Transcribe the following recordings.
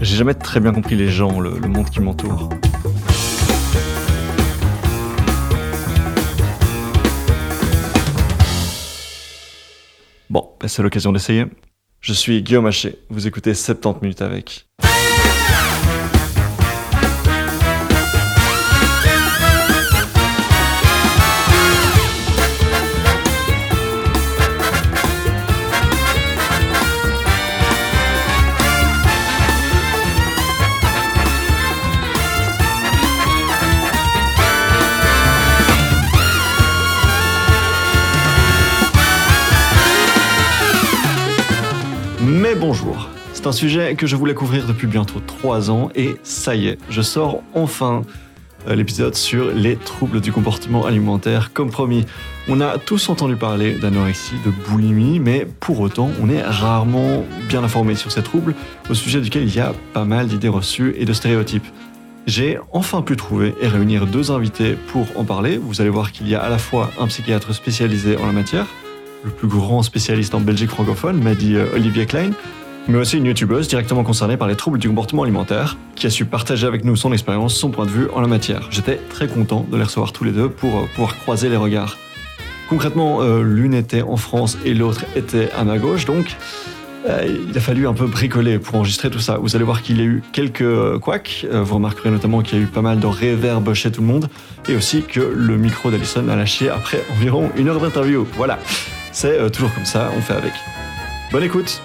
J'ai jamais très bien compris les gens, le, monde qui m'entoure. Bon, ben, c'est l'occasion d'essayer. Je suis Guillaume Haché, vous écoutez 70 minutes avec. Bonjour, c'est un sujet que je voulais couvrir depuis bientôt trois ans et ça y est, je sors enfin euh, l'épisode sur les troubles du comportement alimentaire. Comme promis, on a tous entendu parler d'anorexie, de boulimie, mais pour autant, on est rarement bien informé sur ces troubles, au sujet duquel il y a pas mal d'idées reçues et de stéréotypes. J'ai enfin pu trouver et réunir deux invités pour en parler. Vous allez voir qu'il y a à la fois un psychiatre spécialisé en la matière, le plus grand spécialiste en Belgique francophone, m'a dit euh, Olivier Klein, mais aussi une youtubeuse directement concernée par les troubles du comportement alimentaire, qui a su partager avec nous son expérience, son point de vue en la matière. J'étais très content de les recevoir tous les deux pour euh, pouvoir croiser les regards. Concrètement, euh, l'une était en France et l'autre était à ma gauche, donc il a fallu un peu bricoler pour enregistrer tout ça. Vous allez voir qu'il y a eu quelques couacs. vous remarquerez notamment qu'il y a eu pas mal de réverb chez tout le monde. Et aussi que le micro d'Alison a lâché après environ une heure d'interview. Voilà. C'est euh, toujours comme ça, on fait avec. Bonne écoute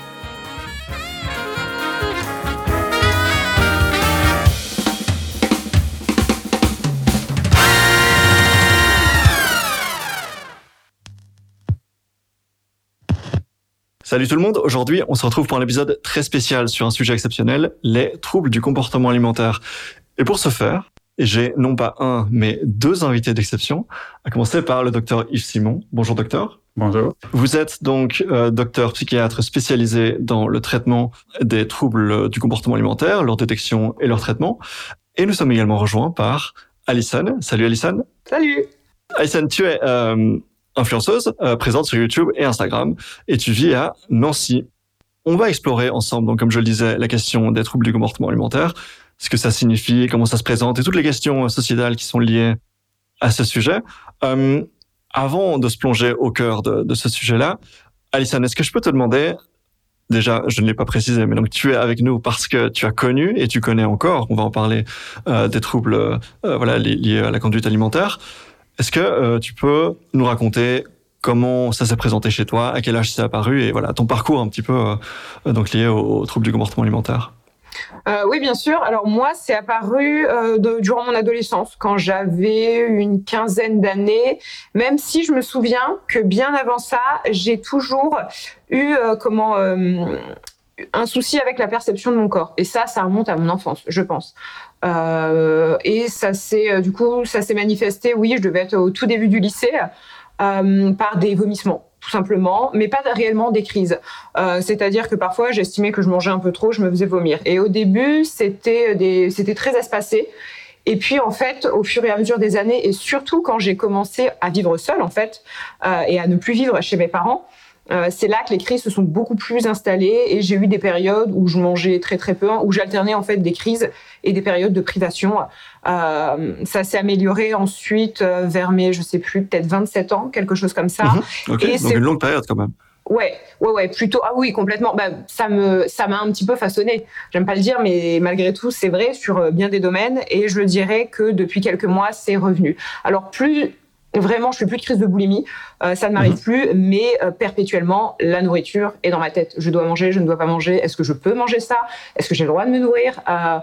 Salut tout le monde, aujourd'hui on se retrouve pour un épisode très spécial sur un sujet exceptionnel, les troubles du comportement alimentaire. Et pour ce faire, j'ai non pas un, mais deux invités d'exception, à commencer par le docteur Yves Simon. Bonjour docteur. Bonjour. Vous êtes donc euh, docteur psychiatre spécialisé dans le traitement des troubles du comportement alimentaire, leur détection et leur traitement. Et nous sommes également rejoints par Alison. Salut Alison. Salut. Alison, tu es euh, influenceuse, euh, présente sur YouTube et Instagram, et tu vis à Nancy. On va explorer ensemble, donc comme je le disais, la question des troubles du comportement alimentaire, ce que ça signifie, comment ça se présente, et toutes les questions sociétales qui sont liées à ce sujet. Euh, avant de se plonger au cœur de, ce sujet-là, Alison, est-ce que je peux te demander, déjà, je ne l'ai pas précisé, mais donc tu es avec nous parce que tu as connu et tu connais encore, on va en parler, euh, des troubles euh, voilà, liés à la conduite alimentaire. Est-ce que euh, tu peux nous raconter comment ça s'est présenté chez toi, à quel âge c'est apparu et voilà ton parcours un petit peu donc lié aux troubles du comportement alimentaire? Euh, oui, bien sûr. Alors moi, c'est apparu euh, durant mon adolescence, quand j'avais une quinzaine d'années, même si je me souviens que bien avant ça, j'ai toujours eu euh, comment un souci avec la perception de mon corps. Et ça, ça remonte à mon enfance, je pense. et ça s'est du coup, ça s'est manifesté. Oui, je devais être au tout début du lycée par des vomissements tout simplement, mais pas réellement des crises. Euh, c'est-à-dire que parfois, j'estimais que je mangeais un peu trop, je me faisais vomir. Et au début, c'était des, c'était très espacé. Et puis en fait, au fur et à mesure des années, et surtout quand j'ai commencé à vivre seule en fait, euh, et à ne plus vivre chez mes parents, euh, c'est là que les crises se sont beaucoup plus installées et j'ai eu des périodes où je mangeais très très peu, où j'alternais en fait des crises et des périodes de privation. Euh, ça s'est amélioré ensuite euh, vers mes, je sais plus, peut-être 27 ans, quelque chose comme ça. Et donc une longue période quand même. Ouais, ouais, ouais, plutôt. Ah oui, complètement. Bah, ça me, ça m'a un petit peu façonné. J'aime pas le dire, mais malgré tout, c'est vrai sur bien des domaines. Et je dirais que depuis quelques mois, c'est revenu. Alors plus Vraiment, je fais plus de crise de boulimie, euh, ça ne m'arrive mhm. plus, mais euh, perpétuellement, la nourriture est dans ma tête. Je dois manger, je ne dois pas manger. Est-ce que je peux manger ça? Est-ce que j'ai le droit de me nourrir? Euh,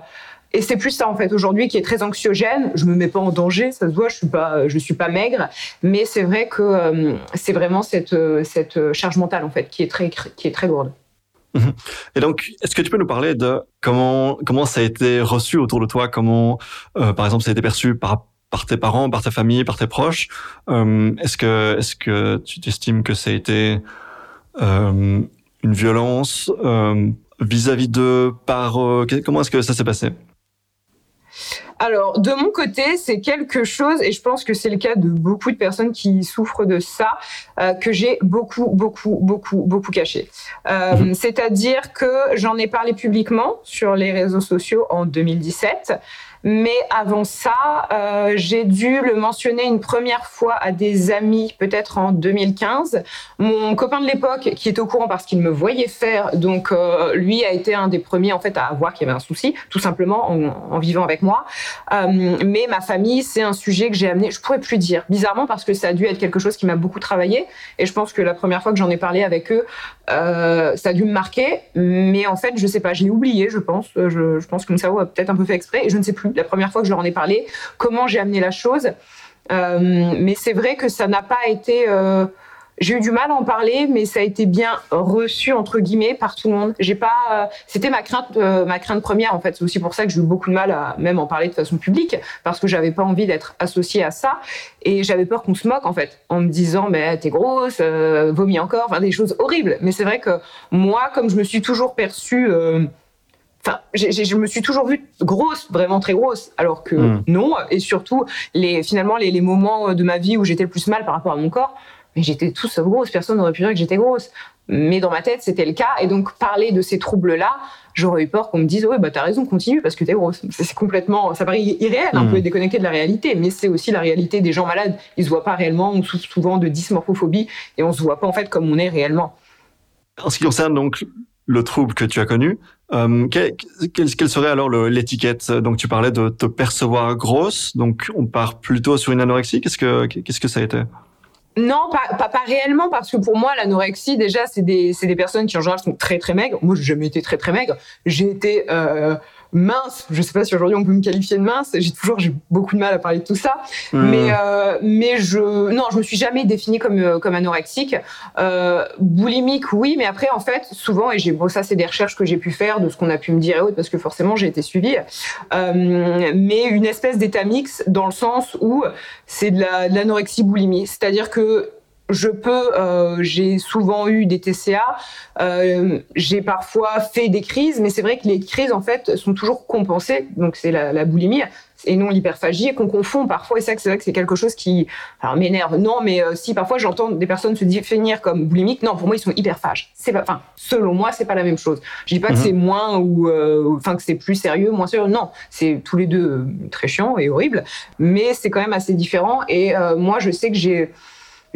Et c'est plus ça en fait aujourd'hui qui est très anxiogène. Je me mets pas en danger, ça se voit. Je suis pas, je suis pas maigre, mais c'est vrai que c'est vraiment cette cette charge mentale en fait qui est très qui est très lourde. Mhm. Et donc, est-ce que tu peux nous parler de comment comment ça a été reçu autour de toi? Comment, par exemple, ça a été perçu par par tes parents, par ta famille, par tes proches. Euh, est-ce que, est-ce que tu t'estimes que ça a été euh, une violence euh, vis-à-vis d'eux par comment est-ce que ça s'est passé? Alors, de mon côté, c'est quelque chose, et je pense que c'est le cas de beaucoup de personnes qui souffrent de ça, euh, que j'ai beaucoup, beaucoup, beaucoup, beaucoup caché. Euh, mhm. C'est-à-dire que j'en ai parlé publiquement sur les réseaux sociaux en 2017. Mais avant ça, euh, j'ai dû le mentionner une première fois à des amis, peut-être en 2015. Mon copain de l'époque, qui est au courant parce qu'il me voyait faire, donc euh, lui a été un des premiers en fait à voir qu'il y avait un souci, tout simplement en, vivant avec moi. Euh, mais ma famille, c'est un sujet que j'ai amené, je pourrais plus dire, bizarrement parce que ça a dû être quelque chose qui m'a beaucoup travaillé. Et je pense que la première fois que j'en ai parlé avec eux, euh, ça a dû me marquer. Mais en fait, je sais pas, j'ai oublié, je pense. Je, je pense que mon cerveau a peut-être un peu fait exprès et je ne sais plus la première fois que je leur en ai parlé, comment j'ai amené la chose. Euh, mais c'est vrai que ça n'a pas été. Euh, j'ai eu du mal à en parler, mais ça a été bien reçu entre guillemets par tout le monde. J'ai pas, euh, c'était ma crainte, ma crainte première en fait. C'est aussi pour ça que j'ai eu beaucoup de mal à même en parler de façon publique, parce que j'avais pas envie d'être associée à ça, et j'avais peur qu'on se moque en fait, en me disant mais t'es grosse, vomis encore, enfin des choses horribles. Mais c'est vrai que moi, comme je me suis toujours perçue Enfin, je me suis toujours vue grosse, vraiment très grosse, alors que hmm. non. Et surtout, les, finalement, les, moments de ma vie où j'étais le plus mal par rapport à mon corps, mais j'étais tout sauf grosse. Personne n'aurait pu dire que j'étais grosse. Mais dans ma tête, c'était le cas. Et donc, parler de ces troubles-là, j'aurais eu peur qu'on me dise, ouais, bah, t'as raison, continue parce que t'es grosse. C'est complètement, ça paraît irréel, un hmm. peu déconnecté de la réalité, mais c'est aussi la réalité des gens malades. Ils se voient pas réellement, on souffre souvent de dysmorphophobie et on se voit pas, en fait, comme on est réellement. En ce qui concerne donc le trouble que tu as connu, euh, quelle, serait alors l'étiquette? Donc tu parlais de te percevoir grosse, donc on part plutôt sur une anorexie. Qu'est-ce que qu'est-ce que ça a été? Non, pas, réellement, parce que pour moi, l'anorexie, déjà, c'est des, des personnes qui en général sont très très maigres. Moi, j'ai jamais été très très maigre. J'ai été euh, mince. Je sais pas si aujourd'hui on peut me qualifier de mince. J'ai toujours j'ai beaucoup de mal à parler de tout ça. Hmm. Mais euh, mais je non, je me suis jamais définie comme euh, comme anorexique. Euh, boulimique, oui, mais après en fait souvent et j'ai bon ça c'est des recherches que j'ai pu faire de ce qu'on a pu me dire et autres parce que forcément j'ai été suivie. Euh, mais une espèce d'état mix dans le sens où c'est de l'anorexie boulimie, c'est-à-dire que je peux, euh, j'ai souvent eu des TCA, euh, j'ai parfois fait des crises, mais c'est vrai que les crises en fait sont toujours compensées, donc c'est la, la, boulimie et non l'hyperphagie qu'on confond parfois. Et c'est vrai que c'est quelque chose qui m'énerve. Non, mais euh, si parfois j'entends des personnes se définir comme boulimiques, non, pour moi ils sont hyperphages. C'est pas, enfin, selon moi, c'est pas la même chose. Je dis pas que mhm. c'est moins ou, euh, enfin que c'est plus sérieux, moins sérieux. Non, c'est tous les deux euh, très chiant et horrible, mais c'est quand même assez différent. Et moi, je sais que j'ai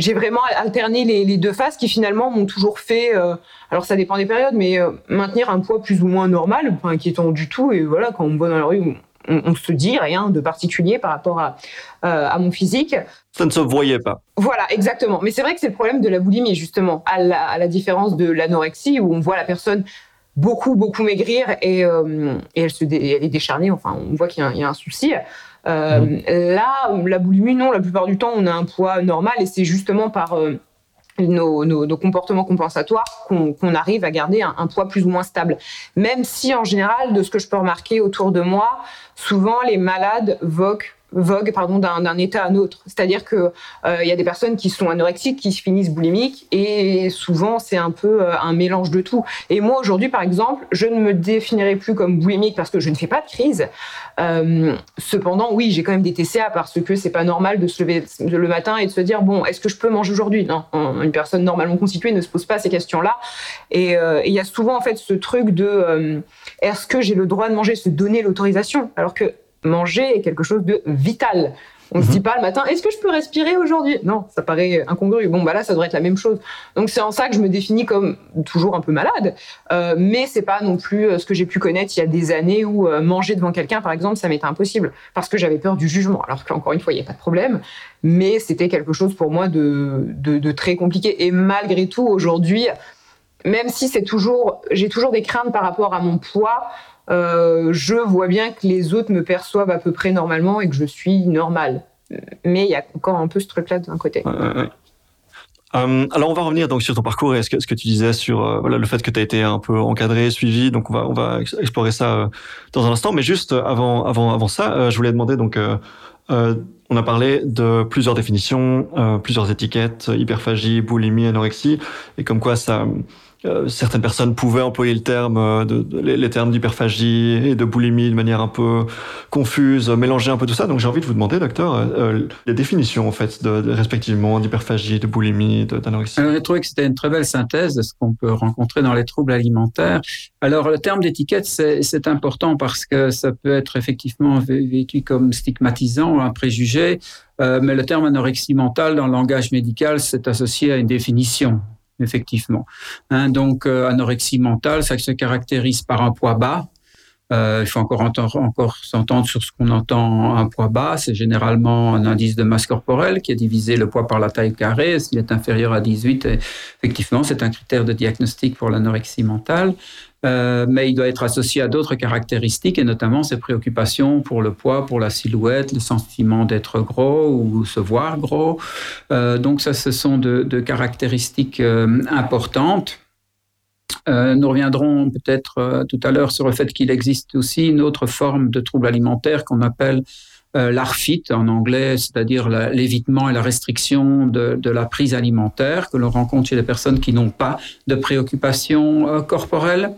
j'ai vraiment alterné les, deux phases qui finalement m'ont toujours fait, euh, alors ça dépend des périodes, mais euh, maintenir un poids plus ou moins normal, pas inquiétant du tout. Et voilà, quand on me voit dans la rue, on, on se dit rien de particulier par rapport à, euh, à mon physique. Ça ne se voyait pas. Voilà, exactement. Mais c'est vrai que c'est le problème de la boulimie, justement, à la, à la différence de l'anorexie, où on voit la personne beaucoup, beaucoup maigrir et, et elle, se elle est décharnée, enfin, on voit qu'il y, y, a un souci. Euh. Là, la boulimie, non, la plupart du temps, on a un poids normal et c'est justement par euh, nos, nos, comportements compensatoires qu'on arrive à garder un, un, poids plus ou moins stable. Même si, en général, de ce que je peux remarquer autour de moi, souvent les malades voquent vogue pardon d'un état à un autre. C'est-à-dire que il euh, y a des personnes qui sont anorexiques qui se finissent boulimiques et souvent c'est un peu euh, un mélange de tout. Et moi aujourd'hui par exemple, je ne me définirai plus comme boulimique parce que je ne fais pas de crise. Euh, cependant, oui, j'ai quand même des TCA parce que c'est pas normal de se lever le matin et de se dire bon, est-ce que je peux manger aujourd'hui? Non, une personne normalement constituée ne se pose pas ces questions-là. Et il y a souvent en fait ce truc de est-ce que j'ai le droit de manger, se donner l'autorisation, alors que manger est quelque chose de vital. On ne se dit mhm. pas le matin, est-ce que je peux respirer aujourd'hui? Non, ça paraît incongru. Bon, bah là, ça devrait être la même chose. Donc c'est en ça que je me définis comme toujours un peu malade, euh, mais c'est pas non plus euh, ce que j'ai pu connaître il y a des années où euh, manger devant quelqu'un, par exemple, ça m'était impossible parce que j'avais peur du jugement. Alors qu'encore une fois, il n'y a pas de problème, mais c'était quelque chose pour moi de, de, de très compliqué. Et malgré tout, aujourd'hui, même si c'est toujours, j'ai toujours des craintes par rapport à mon poids. Euh, je vois bien que les autres me perçoivent à peu près normalement et que je suis normale. Mais il y a encore un peu ce truc-là d'un côté. Euh, alors on va revenir donc sur ton parcours et ce que, tu disais sur euh, le fait que tu as été un peu encadré, suivi. Donc on va explorer ça dans un instant. Mais juste avant ça, je voulais demander donc on a parlé de plusieurs définitions, plusieurs étiquettes, hyperphagie, boulimie, anorexie, et comme quoi ça euh, certaines personnes pouvaient employer le terme, euh, les, termes d'hyperphagie et de boulimie de manière un peu confuse, mélanger un peu tout ça. Donc j'ai envie de vous demander, docteur, euh, les définitions en fait, de, respectivement d'hyperphagie, de boulimie, d'anorexie. J'ai trouvé que c'était une très belle synthèse de ce qu'on peut rencontrer dans les troubles alimentaires. Alors le terme d'étiquette, c'est important parce que ça peut être effectivement vécu comme stigmatisant, un préjugé. mais le terme anorexie mentale dans le langage médical, c'est associé à une définition effectivement. Hein, donc, euh, anorexie mentale, ça se caractérise par un poids bas. Euh, il faut encore, encore s'entendre sur ce qu'on entend un poids bas. C'est généralement un indice de masse corporelle qui est divisé le poids par la taille carrée. S'il est inférieur à 18, effectivement, c'est un critère de diagnostic pour l'anorexie mentale. Euh, mais il doit être associé à d'autres caractéristiques et notamment ses préoccupations pour le poids, pour la silhouette, le sentiment d'être gros ou se voir gros. Euh, donc ça, ce sont de, caractéristiques euh, nous reviendrons peut-être tout à l'heure sur le fait qu'il existe aussi une autre forme de trouble alimentaire qu'on appelle euh, l'ARFIT en anglais, c'est-à-dire l'évitement et la restriction de, la prise alimentaire que l'on rencontre chez les personnes qui n'ont pas de préoccupation euh, corporelle.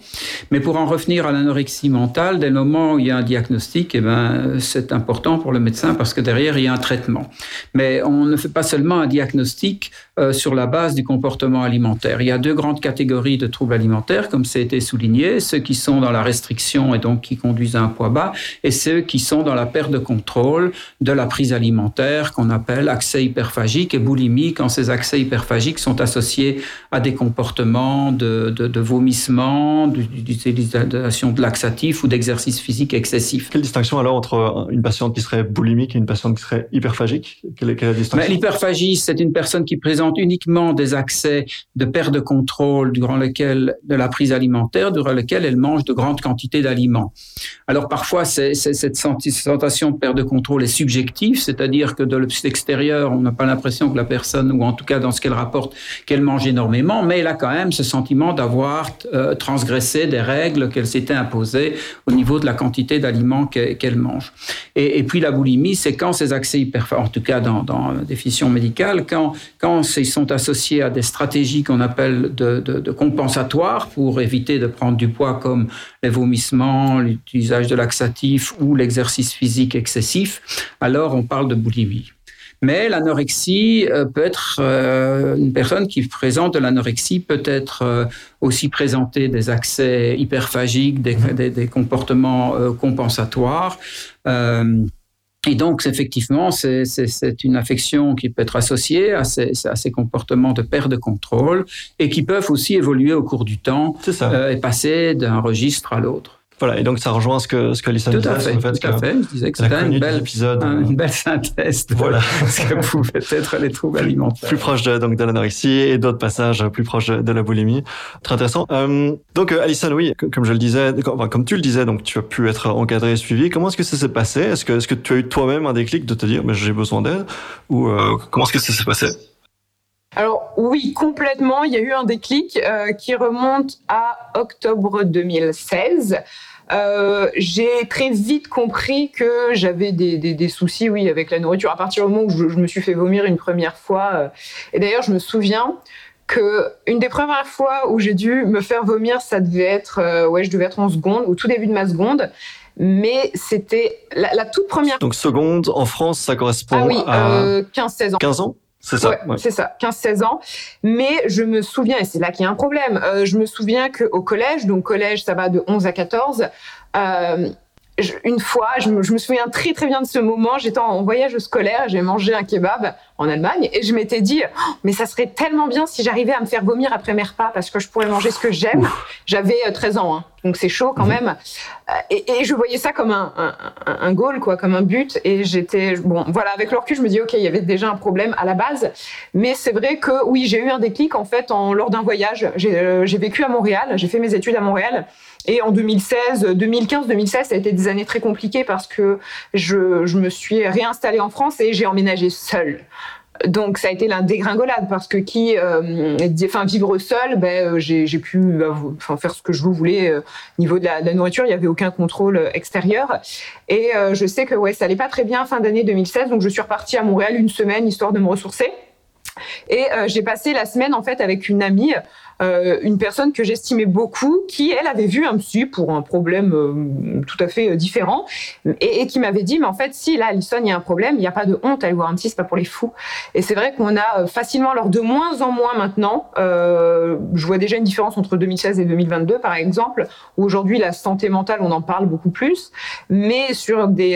Mais pour en revenir à l'anorexie mentale, dès le moment où il y a un diagnostic, eh ben, c'est important pour le médecin parce que derrière, il y a un traitement. Mais on ne fait pas seulement un diagnostic euh, sur la base du comportement alimentaire. Il y a deux grandes catégories de troubles alimentaires, comme ça a été souligné, ceux qui sont dans la restriction et donc qui conduisent à un poids bas, et ceux qui sont dans la perte de contrôle de la prise alimentaire qu'on appelle accès hyperphagique et boulimie, quand ces accès hyperphagiques sont associés à des comportements de, de, de vomissement, d'utilisation de laxatifs ou d'exercice physique excessif. Quelle distinction alors entre une patiente qui serait boulimique et une patiente qui serait hyperphagique? Quelle est, la distinction? L'hyperphagie, c'est une personne qui présente uniquement des accès de perte de contrôle durant lequel, de la prise alimentaire, durant lequel elle mange de grandes quantités d'aliments. Alors parfois, cette sensation de perte de contrôle est subjective, c'est-à-dire que de l'extérieur, on n'a pas l'impression que la personne, ou en tout cas dans ce qu'elle rapporte, qu'elle mange énormément, mais elle a quand même ce sentiment d'avoir euh, transgressé des règles qu'elle s'était imposées au niveau de la quantité d'aliments qu'elle mange. Et, puis la boulimie, c'est quand ces accès hyper, en tout cas dans, dans la définition médicale, quand, quand ils sont associés à des stratégies qu'on appelle de, compensatoires pour éviter de prendre du poids comme les vomissements, l'utilisation de laxatifs ou l'exercice physique excessif, alors on parle de boulimie. Mais l'anorexie euh, peut être euh, une personne qui présente de l'anorexie peut être euh, aussi présenter des accès hyperphagiques, des comportements compensatoires. Et donc, effectivement, c'est une affection qui peut être associée à ces, à ces, comportements de perte de contrôle et qui peuvent aussi évoluer au cours du temps euh, et passer d'un registre à l'autre. Voilà, et donc ça rejoint ce que, ce que disait. Tout à fait, tout à fait. Je disais que c'était une belle, épisode, une belle synthèse de voilà. ce que pouvaient être les troubles alimentaires. Plus proche de, donc, de l'anorexie et d'autres passages plus proches de la boulimie. Très intéressant. Euh, donc, euh, Alison, oui, comme je le disais, enfin, comme tu le disais, donc tu as pu être encadré et suivi. Comment est-ce que ça s'est passé? Est-ce que, est-ce que tu as eu toi-même un déclic de te dire, mais j'ai besoin d'aide? Ou euh, comment est-ce que ça s'est passé? Alors oui, complètement. Il y a eu un déclic euh, qui remonte à octobre 2016. Euh, j'ai très vite compris que j'avais des, des, des, soucis, oui, avec la nourriture. À partir du moment où je, je me suis fait vomir une première fois, euh, et d'ailleurs, je me souviens que une des premières fois où j'ai dû me faire vomir, ça devait être, euh, ouais, je devais être en seconde, au tout début de ma seconde. Mais c'était la, la, toute première. Donc seconde en France, ça correspond ah oui, à 15-16 ans. 15 ans? C'est ça. Ouais, C'est ça, 15-16 ans. Mais je me souviens, et c'est là qu'il y a un problème, euh, je me souviens qu'au collège, donc collège, ça va de 11 à 14, euh, une fois, je me, je me, souviens très très bien de ce moment, j'étais en voyage scolaire, j'ai mangé un kebab en Allemagne et je m'étais dit, oh, mais ça serait tellement bien si j'arrivais à me faire vomir après mes repas parce que je pourrais manger ce que j'aime. J'avais 13 euh, ans, hein, donc c'est chaud quand mhm. même. Euh, et, et, je voyais ça comme un, un, un, goal, quoi, comme un but. Et j'étais, bon, voilà, avec le recul, je me dis, ok, il y avait déjà un problème à la base. Mais c'est vrai que oui, j'ai eu un déclic en fait en, lors d'un voyage. J'ai euh, vécu à Montréal, j'ai fait mes études à Montréal. Et en 2016, 2015, 2016, ça a été des années très compliquées parce que je, je me suis réinstallée en France et j'ai emménagé seule. Donc ça a été la dégringolade parce que qui, euh, enfin vivre seul, ben euh, j'ai pu bah, faire ce que je voulais euh, niveau de la, nourriture, il y avait aucun contrôle extérieur. Et je sais que ça allait pas très bien fin d'année 2016, donc je suis repartie à Montréal une semaine histoire de me ressourcer. Et j'ai passé la semaine en fait avec une amie euh, une personne que j'estimais beaucoup, qui elle avait vu un psy pour un problème euh, tout à fait euh, différent, et, qui m'avait dit mais en fait si là Alison il y a un problème, il n'y a pas de honte à aller voir un psy, c'est pas pour les fous. Et c'est vrai qu'on a facilement, alors de moins en moins maintenant, je vois déjà une différence entre 2016 et 2022 par exemple, où aujourd'hui la santé mentale on en parle beaucoup plus, mais sur des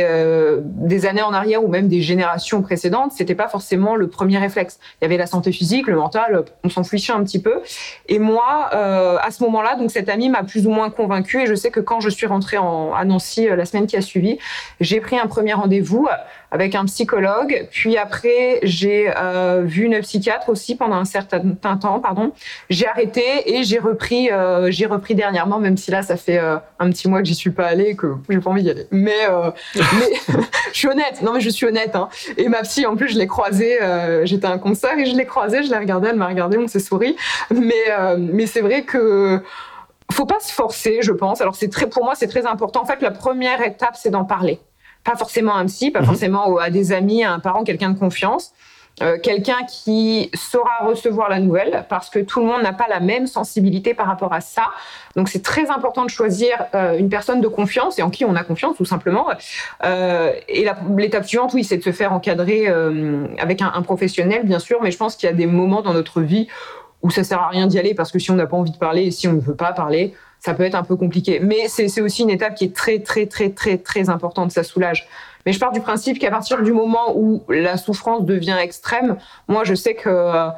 des années en arrière ou même des générations précédentes, c'était pas forcément le premier réflexe. Il y avait la santé physique, le mental, on s'en fichait un petit peu. Moi, euh, à ce moment-là, donc cette amie m'a plus ou moins convaincue. Et je sais que quand je suis rentrée en, à Nancy euh, la semaine qui a suivi, j'ai pris un premier rendez-vous avec un psychologue. Puis après, j'ai euh, vu une psychiatre aussi pendant un certain temps. Pardon. J'ai arrêté et j'ai repris. Euh, j'ai repris dernièrement, même si là, ça fait euh, un petit mois que j'y suis pas allée et que j'ai pas envie d'y aller. Mais, euh, mais je suis honnête. Non, mais je suis honnête. Hein. Et ma psy, en plus, je l'ai croisée. J'étais à un concert et je l'ai croisée. Je l'ai regardée. Elle m'a regardée. On s'est souri. Mais, mais c'est vrai que faut pas se forcer, je pense. Alors c'est très, pour moi, c'est très important. En fait, la première étape, c'est d'en parler pas forcément à un psy, pas mhm. forcément à des amis, à un parent, quelqu'un de confiance. Euh, quelqu'un qui saura recevoir la nouvelle parce que tout le monde n'a pas la même sensibilité par rapport à ça. Donc c'est très important de choisir euh, une personne de confiance et en qui on a confiance tout simplement. Euh, et l'étape suivante, oui, c'est de se faire encadrer avec un, un, professionnel, bien sûr, mais je pense qu'il y a des moments dans notre vie où ça sert à rien d'y aller parce que si on n'a pas envie de parler et si on ne veut pas parler, ça peut être un peu compliqué. Mais c'est aussi une étape qui est très, très, très, très, très importante. Ça soulage. Mais je pars du principe qu'à partir du moment où la souffrance devient extrême, moi, je sais que euh,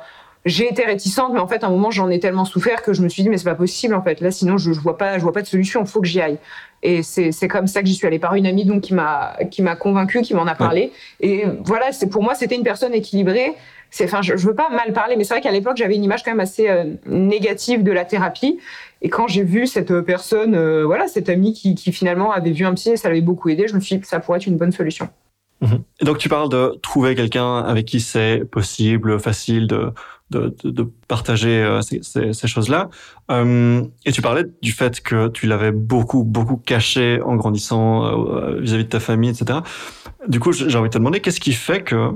j'ai été réticente, mais en fait, à un moment, j'en ai tellement souffert que je me suis dit, mais c'est pas possible, en fait. Là, sinon, je, je vois pas, je vois pas de solution. Il faut que j'y aille. Et c'est comme ça que j'y suis allée par une amie donc qui m'a qui m'a convaincue, qui m'en a parlé. Et voilà, c'est pour moi, c'était une personne équilibrée c'est, enfin, je, je, veux pas mal parler, mais c'est vrai qu'à l'époque, j'avais une image quand même assez euh, négative de la thérapie. Et quand j'ai vu cette personne, euh, voilà, cette amie qui, finalement avait vu un psy et ça l'avait beaucoup aidé, je me suis dit que ça pourrait être une bonne solution. Mhm. Et donc, tu parles de trouver quelqu'un avec qui c'est possible, facile de, de, partager euh, ces choses-là. Euh, et tu parlais du fait que tu l'avais beaucoup, beaucoup caché en grandissant vis-à-vis -vis de ta famille, etc. Du coup, j'ai envie de te demander, qu'est-ce qui fait que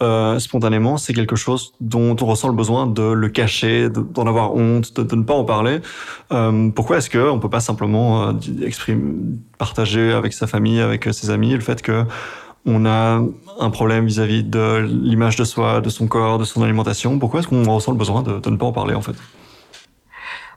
euh, spontanément, c'est quelque chose dont on ressent le besoin de le cacher, d'en avoir honte, de, ne pas en parler. Euh, pourquoi est-ce qu'on peut pas simplement euh, partager avec sa famille, avec ses amis, le fait que on a un problème vis-à-vis -vis de l'image de soi, de son corps, de son alimentation? Pourquoi est-ce qu'on ressent le besoin de, de ne pas en parler en fait?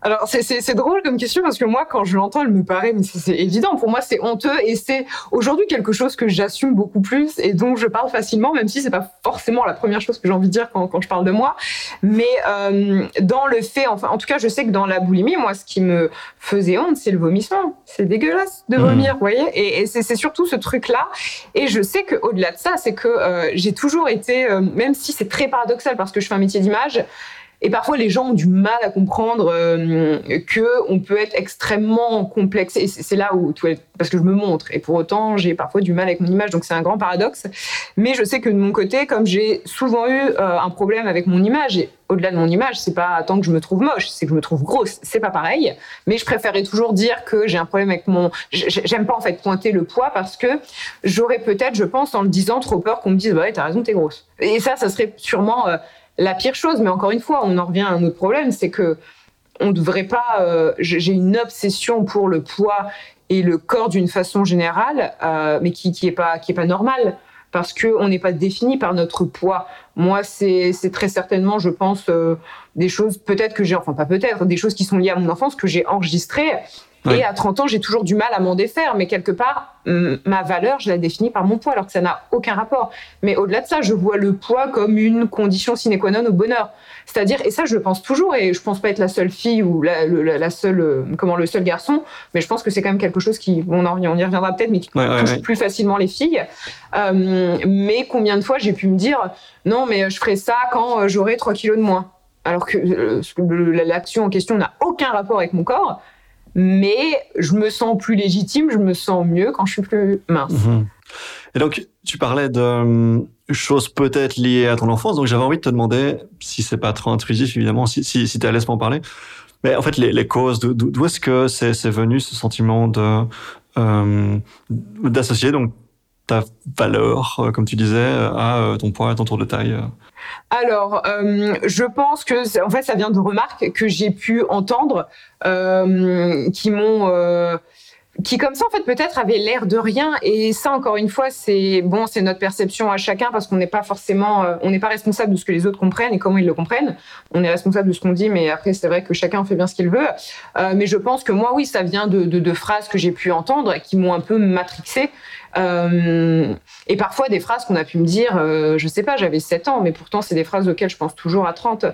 Alors c'est drôle comme question parce que moi quand je l'entends, elle me paraît mais c'est évident. Pour moi c'est honteux et c'est aujourd'hui quelque chose que j'assume beaucoup plus et dont je parle facilement, même si c'est pas forcément la première chose que j'ai envie de dire quand, quand je parle de moi. Mais euh, dans le fait, enfin en tout cas je sais que dans la boulimie, moi ce qui me faisait honte c'est le vomissement. C'est dégueulasse de mmh. vomir, vous voyez? Et, et c'est surtout ce truc là. Et je sais que au-delà de ça, c'est que euh, j'ai toujours été, euh, même si c'est très paradoxal parce que je fais un métier d'image et parfois, les gens ont du mal à comprendre euh, que on peut être extrêmement complexe. Et c'est là où, parce que je me montre. Et pour autant, j'ai parfois du mal avec mon image. Donc, c'est un grand paradoxe. Mais je sais que de mon côté, comme j'ai souvent eu euh, un problème avec mon image, et au-delà de mon image, c'est pas tant que je me trouve moche, c'est que je me trouve grosse. C'est pas pareil. Mais je préférais toujours dire que j'ai un problème avec mon. J'aime pas en fait pointer le poids parce que j'aurais peut-être, je pense, en le disant, trop peur qu'on me dise, bah ouais, t'as raison, t'es grosse. Et ça, ça serait sûrement. Euh, la pire chose. Mais encore une fois, on en revient à un autre problème, c'est que on ne devrait pas. Euh, J'ai une obsession pour le poids et le corps d'une façon générale, euh, mais qui qui est pas qui est pas normale parce que on n'est pas défini par notre poids. Moi, c'est très certainement, je pense, euh, des choses peut-être que j'ai, enfin pas peut-être, des choses qui sont liées à mon enfance que j'ai enregistrées Ouais. Et à 30 ans, j'ai toujours du mal à m'en défaire, mais quelque part, ma valeur, je la définis par mon poids, alors que ça n'a aucun rapport. Mais au-delà de ça, je vois le poids comme une condition sine qua non au bonheur. C'est-à-dire, et ça, je le pense toujours, et je pense pas être la seule fille ou la, la, la seule, euh, comment, le seul garçon, mais je pense que c'est quand même quelque chose qui, on, en, on y reviendra peut-être, mais qui ouais, touche ouais, plus facilement les filles. Euh, mais combien de fois j'ai pu me dire, non, mais je ferai ça quand euh, j'aurai 3 kilos de moins. Alors que l'action en question n'a aucun rapport avec mon corps mais je me sens plus légitime, je me sens mieux quand je suis plus mince. Mmh. Et donc, tu parlais de euh, choses peut-être liées à ton enfance, donc j'avais envie de te demander, si c'est pas trop intrusif évidemment, si, si, tu es à l'aise pour parler, mais en fait, les, les causes, d'où est-ce que c'est venu ce sentiment de euh, d'associer donc ta valeur, comme tu disais, à ton poids, à ton tour de taille alors, je pense que en fait, ça vient de remarques que j'ai pu entendre qui m'ont qui comme ça en fait peut-être avait l'air de rien. Et ça encore une fois c'est bon c'est notre perception à chacun parce qu'on n'est pas forcément euh, on n'est pas responsable de ce que les autres comprennent et comment ils le comprennent. On est responsable de ce qu'on dit mais après c'est vrai que chacun fait bien ce qu'il veut. Euh, mais je pense que moi oui ça vient de phrases que j'ai pu entendre qui m'ont un peu matrixé euh, et parfois des phrases qu'on a pu me dire, euh, je sais pas, j'avais 7 ans, mais pourtant c'est des phrases auxquelles je pense toujours à 30.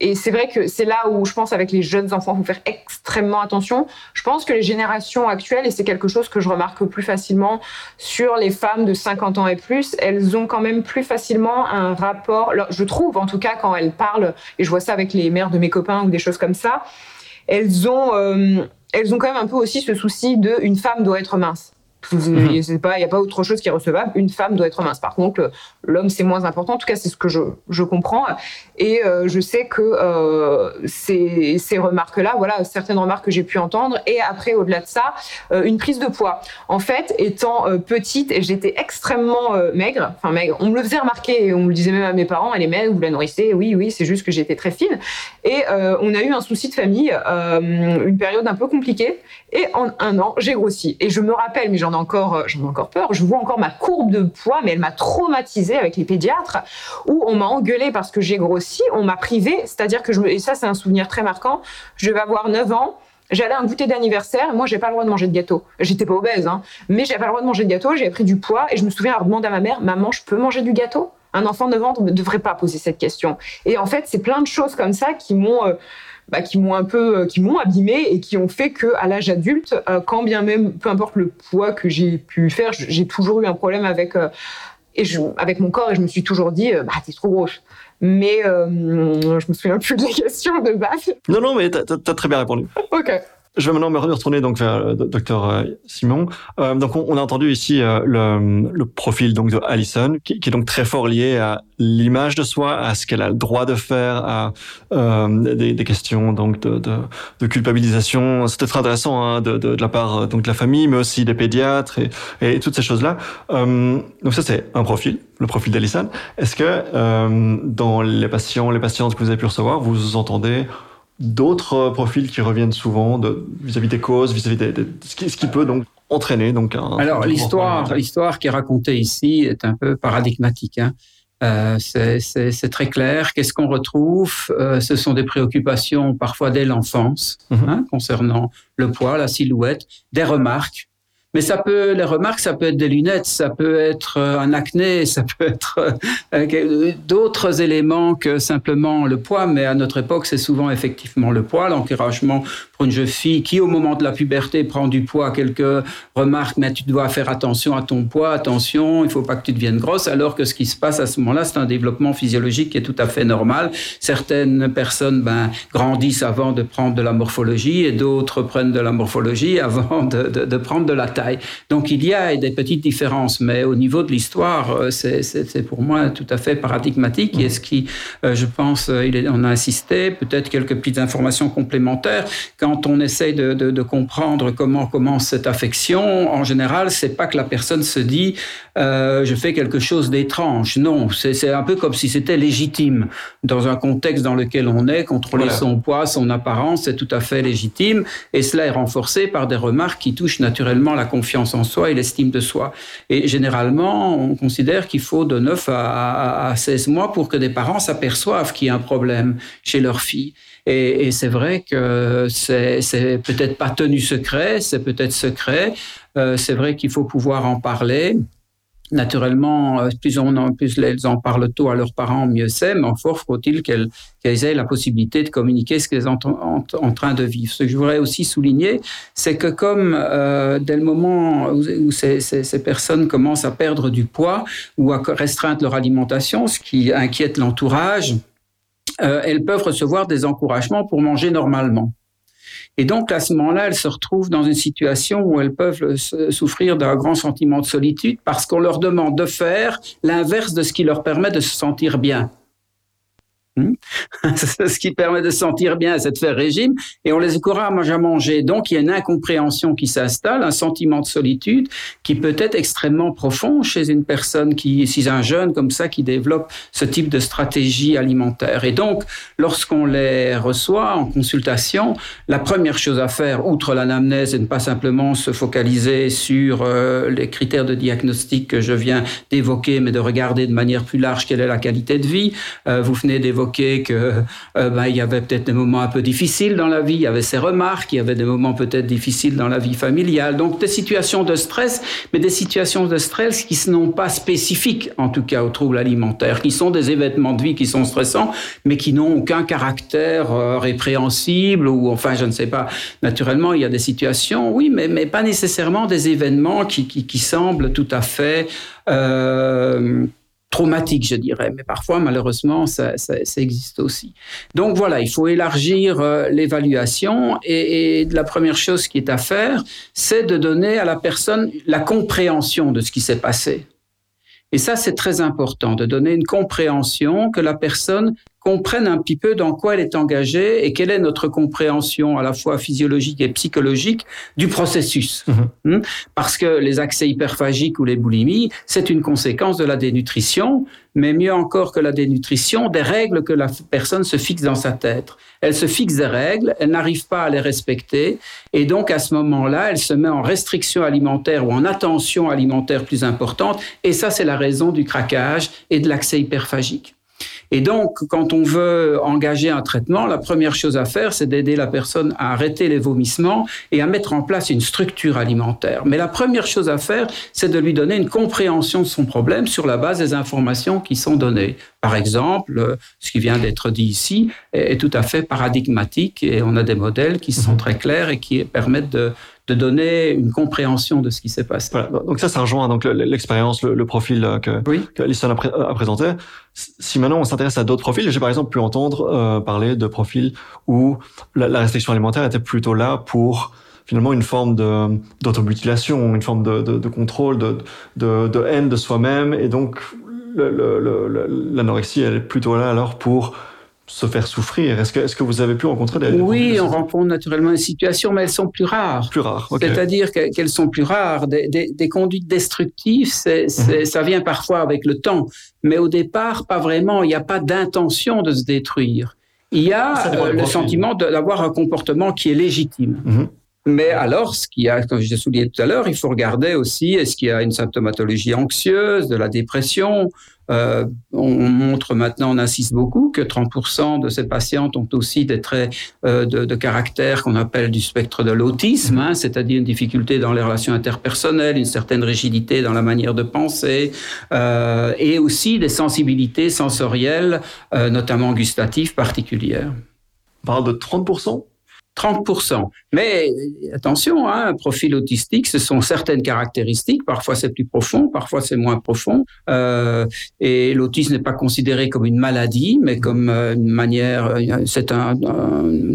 Et c'est vrai que c'est là où je pense avec les jeunes enfants, il faut faire extrêmement attention. Je pense que les générations actuelles, et c'est quelque chose que je remarque plus facilement sur les femmes de 50 ans et plus, elles ont quand même plus facilement un rapport, je trouve en tout cas quand elles parlent, et je vois ça avec les mères de mes copains ou des choses comme ça, elles ont, euh, elles ont quand même un peu aussi ce souci de une femme doit être mince. Il n'y a pas autre chose qui est recevable. Une femme doit être mince. Par contre, l'homme, c'est moins important. En tout cas, c'est ce que je, je comprends. Et euh, je sais que euh, ces, ces remarques-là, voilà, certaines remarques que j'ai pu entendre. Et après, au-delà de ça, euh, une prise de poids. En fait, étant petite, j'étais extrêmement maigre. Enfin, maigre. On me le faisait remarquer. Et on me le disait même à mes parents, elle est maigre, vous la nourrissez. Oui, oui, c'est juste que j'étais très fine. Et on a eu un souci de famille, une période un peu compliquée. Et en un an, j'ai grossi. Et je me rappelle, mais j'en ai encore, euh, j'en ai encore peur. Je vois encore ma courbe de poids, mais elle m'a traumatisée avec les pédiatres, où on m'a engueulé parce que j'ai grossi. On m'a privé, c'est-à-dire que je et ça, c'est un souvenir très marquant. Je vais avoir 9 ans. J'allais un goûter d'anniversaire. Moi, j'ai pas le droit de manger de gâteau. J'étais pas obèse, hein, mais j'avais pas le droit de manger de gâteau. J'avais pris du poids et je me souviens avoir demandé à ma mère, maman, je peux manger du gâteau? Un enfant de 9 ans ne devrait pas poser cette question. Et en fait, c'est plein de choses comme ça qui m'ont euh, bah, qui m'ont un peu, euh, qui m'ont abîmé et qui ont fait que à l'âge adulte, euh, quand bien même, peu importe le poids que j'ai pu faire, j'ai toujours eu un problème avec euh, et je, avec mon corps et je me suis toujours dit, bah t'es trop grosse. Mais je me souviens plus de la question de base. Non non, mais t'as as très bien répondu. ok. Je vais maintenant me retourner donc vers le docteur euh, Simon. Euh, donc on, a entendu ici euh, le, le, profil donc de Alison, qui, qui, est donc très fort lié à l'image de soi, à ce qu'elle a le droit de faire, à euh, des, des, questions donc de, de, de culpabilisation. C'était très intéressant hein, de, de, la part donc de la famille, mais aussi des pédiatres et, et toutes ces choses-là. donc ça c'est un profil, le profil d'Alison. Est-ce que dans les patients, les patientes que vous avez pu recevoir, vous entendez d'autres euh, profils qui reviennent souvent vis-à-vis des causes, vis-à-vis de, ce, qui, peut donc entraîner donc un, Alors l'histoire, l'histoire qui est racontée ici est un peu paradigmatique. Hein. Euh, c'est très clair. Qu'est-ce qu'on retrouve? Euh, Ce sont des préoccupations parfois dès l'enfance mhm. hein, concernant le poids, la silhouette, des remarques mais ça peut, les remarques, ça peut être des lunettes, ça peut être euh, un acné, ça peut être euh, d'autres éléments que simplement le poids. Mais à notre époque, c'est souvent effectivement le poids, l'encouragement pour une jeune fille qui, au moment de la puberté, prend du poids. Quelques remarques, mais tu dois faire attention à ton poids, attention, il faut pas que tu deviennes grosse. Alors que ce qui se passe à ce moment-là, c'est un développement physiologique qui est tout à fait normal. Certaines personnes ben, grandissent avant de prendre de la morphologie et d'autres prennent de la morphologie avant de, de, de prendre de la donc il y a des petites différences, mais au niveau de l'histoire, euh, c'est pour moi tout à fait paradigmatique. Et ce qui, euh, je pense, euh, on a insisté, peut-être quelques petites informations complémentaires. Quand on essaye de, comprendre comment commence cette affection, en général, c'est pas que la personne se dit je fais quelque chose d'étrange. Non, c'est un peu comme si c'était légitime dans un contexte dans lequel on est. Contrôler son poids, son apparence, c'est tout à fait légitime. Et cela est renforcé par des remarques qui touchent naturellement la confiance en soi et l'estime de soi. Et généralement, on considère qu'il faut de 9 à, 16 mois pour que des parents s'aperçoivent qu'il y a un problème chez leur fille. Et, c'est vrai que c'est peut-être pas tenu secret, c'est peut-être secret. Euh, c'est vrai qu'il faut pouvoir en parler. Naturellement, euh, plus, on en, plus elles en parlent tôt à leurs parents, mieux c'est, mais fort faut-il qu'elles aient la possibilité de communiquer ce qu'elles sont en, train de vivre. Ce que je voudrais aussi souligner, c'est que comme euh, dès le moment où, ces, ces, personnes commencent à perdre du poids ou à restreindre leur alimentation, ce qui inquiète l'entourage, euh, elles peuvent recevoir des encouragements pour manger normalement. Et donc, à ce moment-là, elles se retrouvent dans une situation où elles peuvent souffrir d'un grand sentiment de solitude parce qu'on leur demande de faire l'inverse de ce qui leur permet de se sentir bien. Hmm? ce qui permet de sentir bien, c'est de faire régime, et on les encourage à manger. Donc, il y a une incompréhension qui s'installe, un sentiment de solitude qui peut être extrêmement profond chez une personne qui, si un jeune comme ça, qui développe ce type de stratégie alimentaire. Et donc, lorsqu'on les reçoit en consultation, la première chose à faire, outre l'anamnèse, et ne pas simplement se focaliser sur euh, les critères de diagnostic que je viens d'évoquer, mais de regarder de manière plus large quelle est la qualité de vie. Euh, vous venez d'évoquer que euh, ben, il y avait peut-être des moments un peu difficiles dans la vie, il y avait ses remarques, il y avait des moments peut-être difficiles dans la vie familiale. Donc des situations de stress, mais des situations de stress qui ne sont pas spécifiques, en tout cas aux troubles alimentaires, qui sont des événements de vie qui sont stressants, mais qui n'ont aucun caractère euh, répréhensible ou enfin je ne sais pas. Naturellement, il y a des situations, oui, mais, mais pas nécessairement des événements qui, qui, qui semblent tout à fait euh, traumatique, je dirais, mais parfois, malheureusement, ça, existe aussi. Donc voilà, il faut élargir euh, l'évaluation et, et, la première chose qui est à faire, c'est de donner à la personne la compréhension de ce qui s'est passé. Et ça, c'est très important, de donner une compréhension que la personne comprenne un petit peu dans quoi elle est engagée et quelle est notre compréhension à la fois physiologique et psychologique du processus. Mhm. Hmm? Parce que les accès hyperphagiques ou les boulimies, c'est une conséquence de la dénutrition, mais mieux encore que la dénutrition, des règles que la personne se fixe dans sa tête. Elle se fixe des règles, elle n'arrive pas à les respecter, et donc à ce moment-là, elle se met en restriction alimentaire ou en attention alimentaire plus importante, et ça c'est la raison du craquage et de l'accès hyperphagique. Et donc, quand on veut engager un traitement, la première chose à faire, c'est d'aider la personne à arrêter les vomissements et à mettre en place une structure alimentaire. Mais la première chose à faire, c'est de lui donner une compréhension de son problème sur la base des informations qui sont données. Par exemple, ce qui vient d'être dit ici est tout à fait paradigmatique et on a des modèles qui sont mhm. très clairs et qui permettent de, de donner une compréhension de ce qui s'est passé. Voilà. Donc ça, ça rejoint donc l'expérience, le, profil euh, que, oui. que a, présenté. Si maintenant on s'intéresse à d'autres profils, j'ai par exemple pu entendre euh, parler de profils où la, restriction alimentaire était plutôt là pour finalement une forme de d'automutilation, une forme de, de, de contrôle, de, de, de, haine de soi-même, et donc l'anorexie elle est plutôt là alors pour se faire souffrir. Est-ce que, est-ce que vous avez pu rencontrer des... Oui, on rencontre naturellement des situations, mais elles sont plus rares. Plus rares, C'est-à-dire qu'elles sont plus rares. Des, des, des conduites destructives, c'est, mhm. ça vient parfois avec le temps. Mais au départ, pas vraiment. Il n'y a pas d'intention de se détruire. Il y a euh, le sentiment d'avoir un comportement qui est légitime. Mhm. Mais alors, ce qu'il y a, comme je l'ai souligné tout à l'heure, il faut regarder aussi est-ce qu'il y a une symptomatologie anxieuse, de la dépression, euh, on montre maintenant, on insiste beaucoup, que 30% de ces patientes ont aussi des traits euh, de, caractère qu'on appelle du spectre de l'autisme, hein, c'est-à-dire une difficulté dans les relations interpersonnelles, une certaine rigidité dans la manière de penser, euh, et aussi des sensibilités sensorielles, notamment gustatives particulières. On parle de 30% 30%. Mais attention, hein, un profil autistique, ce sont certaines caractéristiques. Parfois c'est plus profond, parfois c'est moins profond. Euh, et l'autisme n'est pas considéré comme une maladie, mais comme euh, une manière. Euh, c'est un,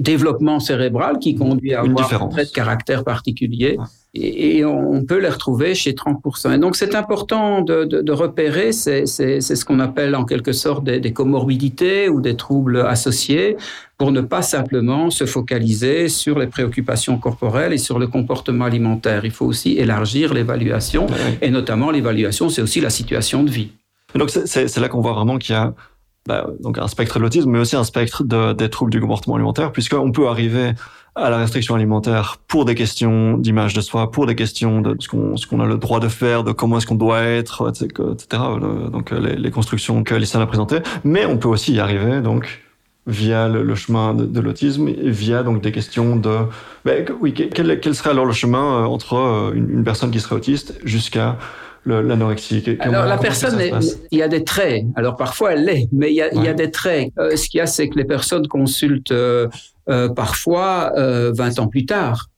développement cérébral qui conduit à avoir un trait de caractère particulier et, on peut les retrouver chez 30%. Et donc c'est important de, de, de repérer, c'est ce qu'on appelle en quelque sorte des, des, comorbidités ou des troubles associés, pour ne pas simplement se focaliser sur les préoccupations corporelles et sur le comportement alimentaire. Il faut aussi élargir l'évaluation, et notamment l'évaluation, c'est aussi la situation de vie. donc c'est là qu'on voit vraiment qu'il y a bah, donc un spectre de l'autisme, mais aussi un spectre de, des troubles du comportement alimentaire, puisqu'on peut arriver à la restriction alimentaire pour des questions d'image de soi, pour des questions de ce qu'on qu'on a le droit de faire, de comment est-ce qu'on doit être, etc. Donc les, les constructions que Lisa a présentées, mais on peut aussi y arriver donc via le, chemin de, l'autisme et via donc des questions de ben, oui quel, quel, serait alors le chemin euh, entre euh, une, une personne qui serait autiste jusqu'à l'anorexie Alors la personne, il y a des traits. Alors parfois elle l'est, mais il y a, il y a des traits. Euh, ce qu'il y a, c'est que les personnes consultent euh, euh, parfois 20 ans plus tard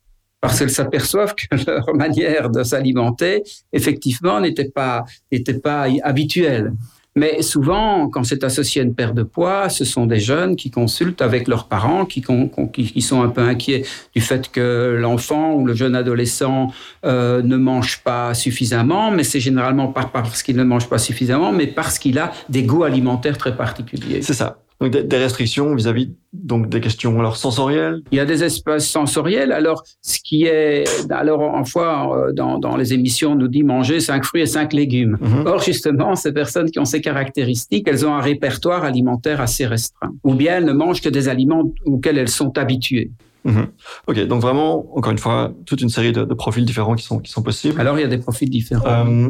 parce qu'elles s'aperçoivent que leur manière de s'alimenter, effectivement, n'était pas, n'était pas habituelle. Mais souvent, quand c'est associé à une perte de poids, ce sont des jeunes qui consultent avec leurs parents, qui, sont un peu inquiets du fait que l'enfant ou le jeune adolescent euh, ne mange pas suffisamment, mais c'est généralement pas parce qu'il ne mange pas suffisamment, mais parce qu'il a des goûts alimentaires très particuliers. C'est ça. Donc des restrictions vis-à-vis donc des questions alors sensorielles. Il y a des espaces sensoriels. Alors ce qui est alors en fois dans, dans les émissions on nous dit manger cinq fruits et cinq légumes. Mhm. Or justement ces personnes qui ont ces caractéristiques, elles ont un répertoire alimentaire assez restreint. Ou bien elles ne mangent que des aliments auxquels elles sont habituées. Mhm. Ok, donc vraiment, encore une fois, toute une série de, de, profils différents qui sont, qui sont possibles. Alors, il y a des profils différents. Euh,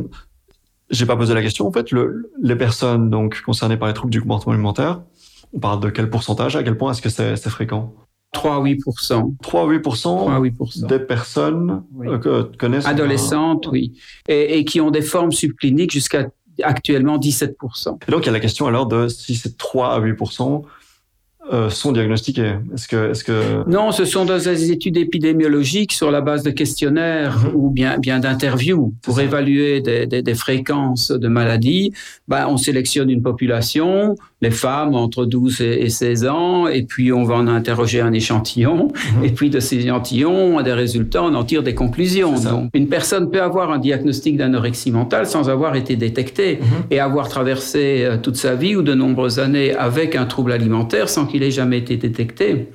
J'ai pas posé la question. En fait, le, les personnes donc concernées par les troubles du comportement alimentaire, on parle de quel pourcentage À quel point est-ce que c'est fréquent? 3 à 8% 3 à 8%, des personnes euh, que connaissent adolescentes, oui, et, et, qui ont des formes subcliniques jusqu'à actuellement 17% Et donc il y a la question alors de si c'est 3 à 8% euh, sont diagnostiqués. Est-ce que, est-ce que non, ce sont des études épidémiologiques sur la base de questionnaires mhm. ou bien bien d'interviews pour évaluer des, des, des, fréquences de maladies. Ben, on sélectionne une population, les femmes entre 12 et 16 ans, et puis on va en interroger un échantillon, mhm. et puis de ces échantillons, on a des résultats, on en tire des conclusions. Donc, une personne peut avoir un diagnostic d'anorexie mentale sans avoir été détectée mhm. et avoir traversé euh, toute sa vie ou de nombreuses années avec un trouble alimentaire sans qu'il ait jamais été détecté.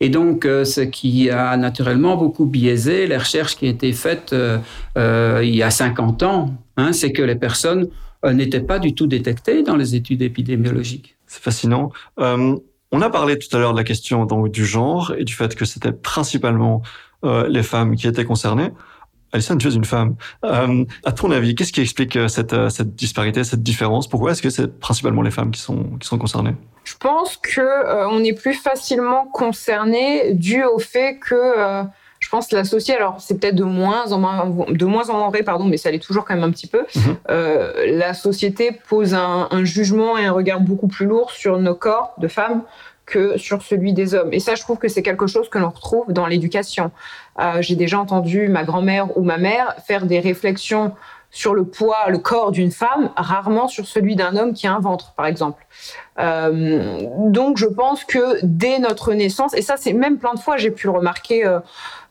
Et donc, euh, ce qui a naturellement beaucoup biaisé les recherches qui ont été faites euh, euh, il y a 50 ans, hein, c'est que les personnes n'étaient pas du tout détectées dans les études épidémiologiques. C'est fascinant. on a parlé tout à l'heure de la question donc, du genre et du fait que c'était principalement les femmes qui étaient concernées. Alison, tu es une femme. Euh, à ton avis, qu'est-ce qui explique euh, cette, euh, cette disparité, cette différence? Pourquoi est-ce que c'est principalement les femmes qui sont, qui sont concernées? Je pense que euh, on est plus facilement concerné dû au fait que euh, pense que l'associé, alors c'est peut-être de moins en moins, de moins en moins vrai, pardon, mais ça l'est toujours quand même un petit peu. Mm -hmm. la société pose un, un jugement et un regard beaucoup plus lourd sur nos corps de femmes que sur celui des hommes. Et ça, je trouve que c'est quelque chose que l'on retrouve dans l'éducation. Euh, J'ai déjà entendu ma grand-mère ou ma mère faire des réflexions sur le poids, le corps d'une femme, rarement sur celui d'un homme qui a un ventre, par exemple. Euh, donc, je pense que dès notre naissance, et ça, c'est même plein de fois, j'ai pu le remarquer euh,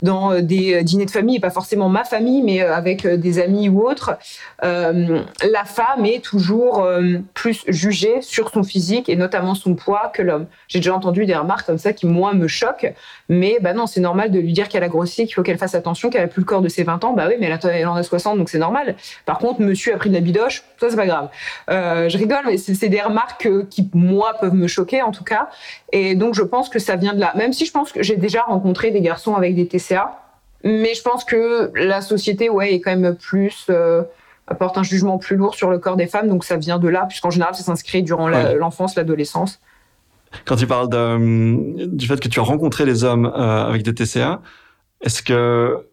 dans euh, des dîners de famille, pas forcément ma famille, mais avec des amis ou autres, la femme est toujours plus jugée sur son physique et notamment son poids que l'homme. J'ai déjà entendu des remarques comme ça qui, moi, me choquent, mais bah non, c'est normal de lui dire qu'elle a grossi, qu'il faut qu'elle fasse attention, qu'elle a plus le corps de ses 20 ans. Bah oui, mais elle, en a 60, donc c'est normal. Par contre, monsieur a pris de la bidoche, ça, c'est pas grave. Je rigole, mais c'est des remarques qui, moi, peuvent me choquer, en tout cas. Et donc, je pense que ça vient de là. Même si je pense que j'ai déjà rencontré des garçons avec des TCA, mais je pense que la société, ouais, est quand même plus euh, apporte un jugement plus lourd sur le corps des femmes, donc ça vient de là, puisqu'en général, ça s'inscrit durant ouais. l'enfance, l'adolescence. Quand tu parles de, du fait que tu as rencontré des hommes euh, avec des TCA, est-ce que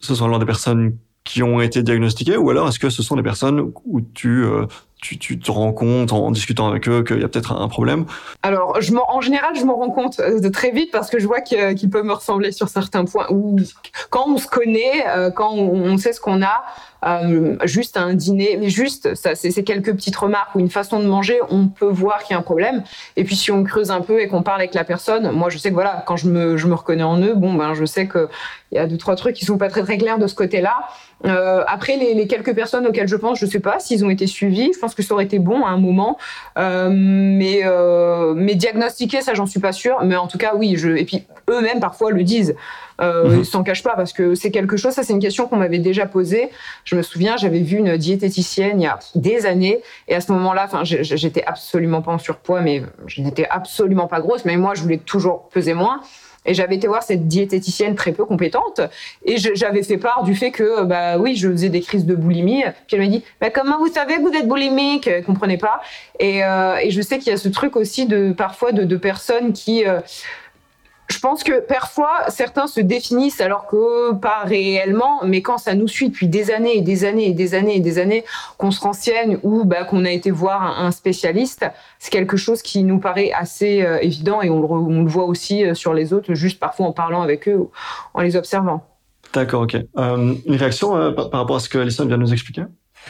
ce sont alors des personnes qui ont été diagnostiquées ou alors est-ce que ce sont des personnes où tu euh, tu, te rends compte en discutant avec eux qu'il y a peut-être un problème Alors, en général, je m'en rends compte euh, de très vite parce que je vois qu'ils qu peuvent me ressembler sur certains points. Ou quand on se connaît, euh, quand on sait ce qu'on a, euh, juste un dîner, mais juste, ça, c'est quelques petites remarques ou une façon de manger, on peut voir qu'il y a un problème. Et puis si on creuse un peu et qu'on parle avec la personne, moi je sais que voilà, quand je me, je me reconnais en eux, bon ben je sais que il y a deux trois trucs qui sont pas très très clairs de ce côté-là. Euh, après les, quelques personnes auxquelles je pense, je sais pas s'ils ont été suivis. Je pense que ça aurait été bon à un moment, euh, mais mais diagnostiquer ça j'en suis pas sûre. Mais en tout cas oui, et puis eux-mêmes parfois le disent. Euh, mmh. Ils s'en cachent pas parce que c'est quelque chose. Ça, c'est une question qu'on m'avait déjà posée. Je me souviens, j'avais vu une diététicienne il y a des années, et à ce moment-là, enfin, j'étais absolument pas en surpoids, mais je n'étais absolument pas grosse. Mais moi, je voulais toujours peser moins. Et j'avais été voir cette diététicienne très peu compétente et j'avais fait part du fait que bah oui, je faisais des crises de boulimie. Puis elle m'a dit bah, comment vous savez que vous êtes boulimique? Elle comprenait pas. Et, euh, et je sais qu'il y a ce truc aussi de parfois de, de personnes qui euh, je pense que parfois certains se définissent alors que pas réellement, mais quand ça nous suit depuis des années et des années et des années et des années, qu'on se renseigne ou bah, qu'on a été voir un, spécialiste, c'est quelque chose qui nous paraît assez euh, évident et on le, voit aussi euh, sur les autres, juste parfois en parlant avec eux en les observant. D'accord, ok. Euh, une réaction par, par, rapport à ce que Alison vient de nous expliquer?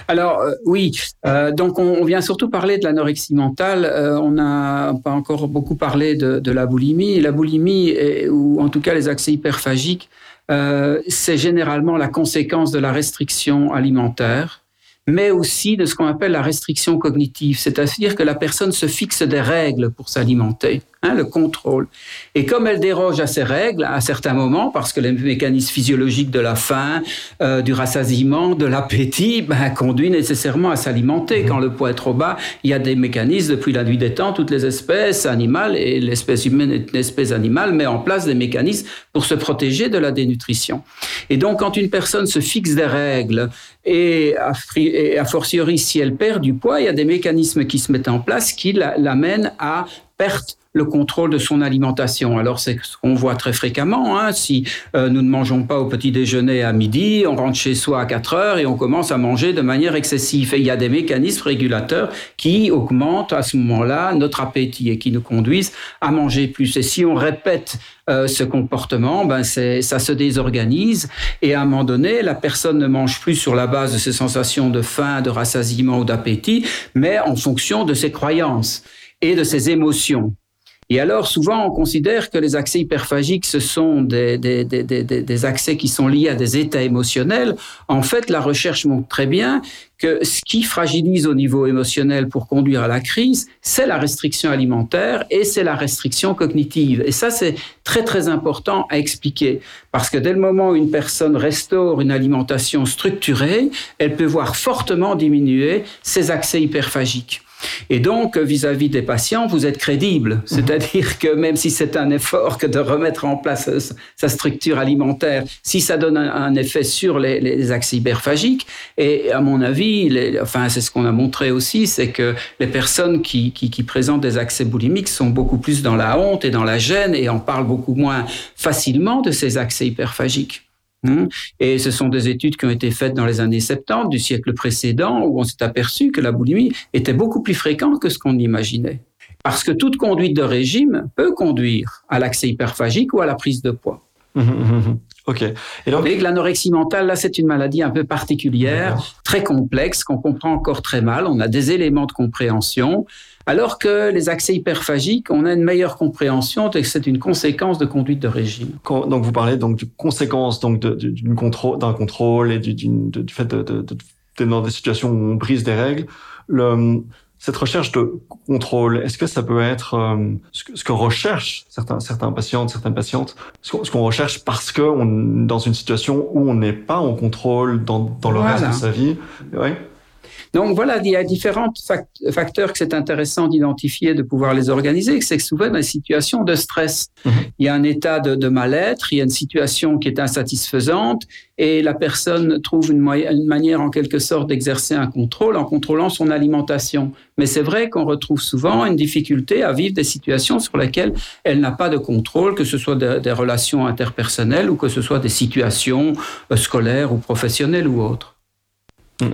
Alors euh, oui, euh, donc on, vient surtout parler de l'anorexie mentale. Euh, on n'a pas encore beaucoup parlé de, la boulimie. La boulimie, ou en tout cas les accès hyperphagiques, c'est généralement la conséquence de la restriction alimentaire mais aussi de ce qu'on appelle la restriction cognitive, c'est-à-dire que la personne se fixe des règles pour s'alimenter. Hein, le contrôle. Et comme elle déroge à ces règles à certains moments, parce que les mécanismes physiologiques de la faim, euh, du rassasiement, de l'appétit, ben, conduisent nécessairement à s'alimenter. Quand le poids est trop bas, il y a des mécanismes depuis la nuit des temps, toutes les espèces animales et l'espèce humaine et l'espèce animale met en place des mécanismes pour se protéger de la dénutrition. Et donc, quand une personne se fixe des règles et a, fortiori si elle perd du poids, il y a des mécanismes qui se mettent en place qui l'amènent à perte le contrôle de son alimentation. Alors c'est ce qu'on voit très fréquemment. Hein. Si euh, nous ne mangeons pas au petit déjeuner à midi, on rentre chez soi à 4 heures et on commence à manger de manière excessive. Et il y a des mécanismes régulateurs qui augmentent à ce moment-là notre appétit et qui nous conduisent à manger plus. Et si on répète euh, ce comportement, ben ça se désorganise et à un moment donné, la personne ne mange plus sur la base de ses sensations de faim, de rassasiement ou d'appétit, mais en fonction de ses croyances et de ses émotions. Et alors, souvent, on considère que les accès hyperphagiques, ce sont des, des, des, des, accès qui sont liés à des états émotionnels. En fait, la recherche montre très bien que ce qui fragilise au niveau émotionnel pour conduire à la crise, c'est la restriction alimentaire et c'est la restriction cognitive. Et ça, c'est très, très important à expliquer. Parce que dès le moment où une personne restaure une alimentation structurée, elle peut voir fortement diminuer ses accès hyperphagiques. Et donc, vis-à-vis des patients, vous êtes crédible. Mhm. C'est-à-dire que même si c'est un effort que de remettre en place sa structure alimentaire, si ça donne un, effet sur les, les, axes hyperphagiques, et à mon avis, enfin, c'est ce qu'on a montré aussi, c'est que les personnes qui, qui, qui présentent des accès boulimiques sont beaucoup plus dans la honte et dans la gêne et en parlent beaucoup moins facilement de ces accès hyperphagiques. Hmm. Et ce sont des études qui ont été faites dans les années 70 du siècle précédent où on s'est aperçu que la boulimie était beaucoup plus fréquente que ce qu'on imaginait. Parce que toute conduite de régime peut conduire à l'accès hyperphagique ou à la prise de poids. Mmh, mmh, mmh, ok. Et donc, l'anorexie mentale, là, c'est une maladie un peu particulière, très complexe, qu'on comprend encore très mal. On a des éléments de compréhension. Alors que les accès hyperphagiques, on a une meilleure compréhension et que c'est une conséquence de conduite de régime. donc vous parlez donc de conséquence donc contrôle d'un contrôle et du, du fait de, de, dans des situations où on brise des règles. Le, cette recherche de contrôle, est-ce que ça peut être euh, ce, que, ce, que, recherchent certains certains patients, certaines patientes, ce qu'on recherche parce que on dans une situation où on n'est pas en contrôle dans, dans le reste de sa vie, ouais. Donc voilà, il y a différents facteurs que c'est intéressant d'identifier, de pouvoir les organiser. C'est souvent une situation de stress. Mhm. Il y a un état de, mal-être, il y a une situation qui est insatisfaisante et la personne trouve une, une manière en quelque sorte d'exercer un contrôle en contrôlant son alimentation. Mais c'est vrai qu'on retrouve souvent une difficulté à vivre des situations sur lesquelles elle n'a pas de contrôle, que ce soit des relations interpersonnelles ou que ce soit des situations euh, scolaires ou professionnelles ou autres.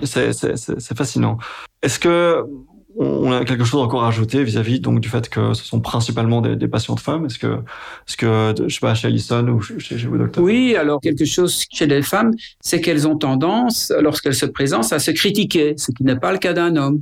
C'est fascinant. Est-ce que on a quelque chose encore à ajouter vis-à-vis donc du fait que ce sont principalement des, des patients de femmes? Est-ce que, est-ce que je sais pas chez Alison ou chez, chez vous docteur? Oui, alors quelque chose chez les femmes, c'est qu'elles ont tendance, lorsqu'elles se présentent, à se critiquer, ce qui n'est pas le cas d'un homme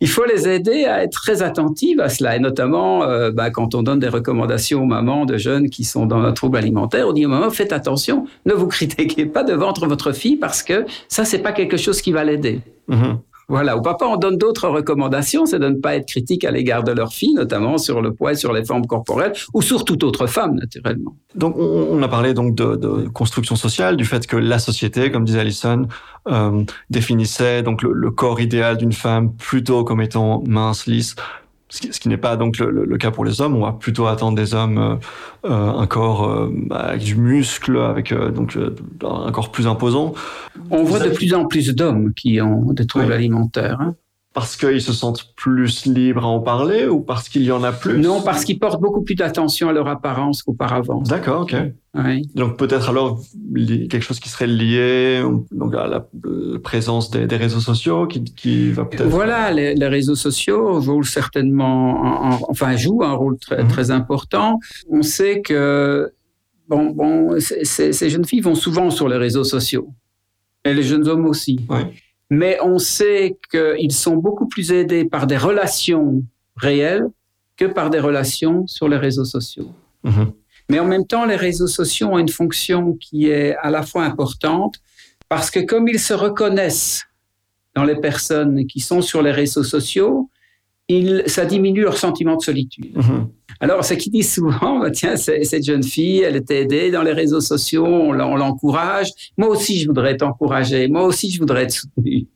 il faut les aider à être très attentives à cela. Et notamment, euh, bah, quand on donne des recommandations aux mamans de jeunes qui sont dans un trouble alimentaire, on dit aux mamans, faites attention, ne vous critiquez pas devant votre fille parce que ça, c'est pas quelque chose qui va l'aider. Mm-hmm. Voilà, au papa, on donne d'autres recommandations, c'est de ne pas être critique à l'égard de leur fille, notamment sur le poids sur les formes corporelles, ou sur toute autre femme, naturellement. Donc, on, a parlé donc de, construction sociale, du fait que la société, comme disait Alison, euh, définissait donc le corps idéal d'une femme plutôt comme étant mince, lisse, ce qui, n'est pas donc le, cas pour les hommes. On va plutôt attendre des hommes euh, euh un corps euh, avec du muscle, avec euh, donc un corps plus imposant. On voit de plus en plus d'hommes qui ont des troubles alimentaires. Hein parce qu'ils se sentent plus libres à en parler ou parce qu'il y en a plus? Non, parce qu'ils portent beaucoup plus d'attention à leur apparence qu'auparavant. D'accord, ok. Oui. Donc peut-être alors quelque chose qui serait lié donc à la, présence des, des, réseaux sociaux qui, qui va peut-être. Voilà, les, les, réseaux sociaux jouent certainement, enfin jouent un rôle très, mhm. très important. On sait que bon, bon, ces jeunes filles vont souvent sur les réseaux sociaux et les jeunes hommes aussi. Oui mais on sait qu'ils sont beaucoup plus aidés par des relations réelles que par des relations sur les réseaux sociaux. Mhm. Mais en même temps, les réseaux sociaux ont une fonction qui est à la fois importante parce que comme ils se reconnaissent dans les personnes qui sont sur les réseaux sociaux, ça diminue leur sentiment de solitude. Mhm. Alors, ce qui dit souvent, bah, tiens, cette jeune fille, elle était aidée dans les réseaux sociaux, on l'encourage. Moi aussi, je voudrais être encouragé. Moi aussi, je voudrais être soutenu.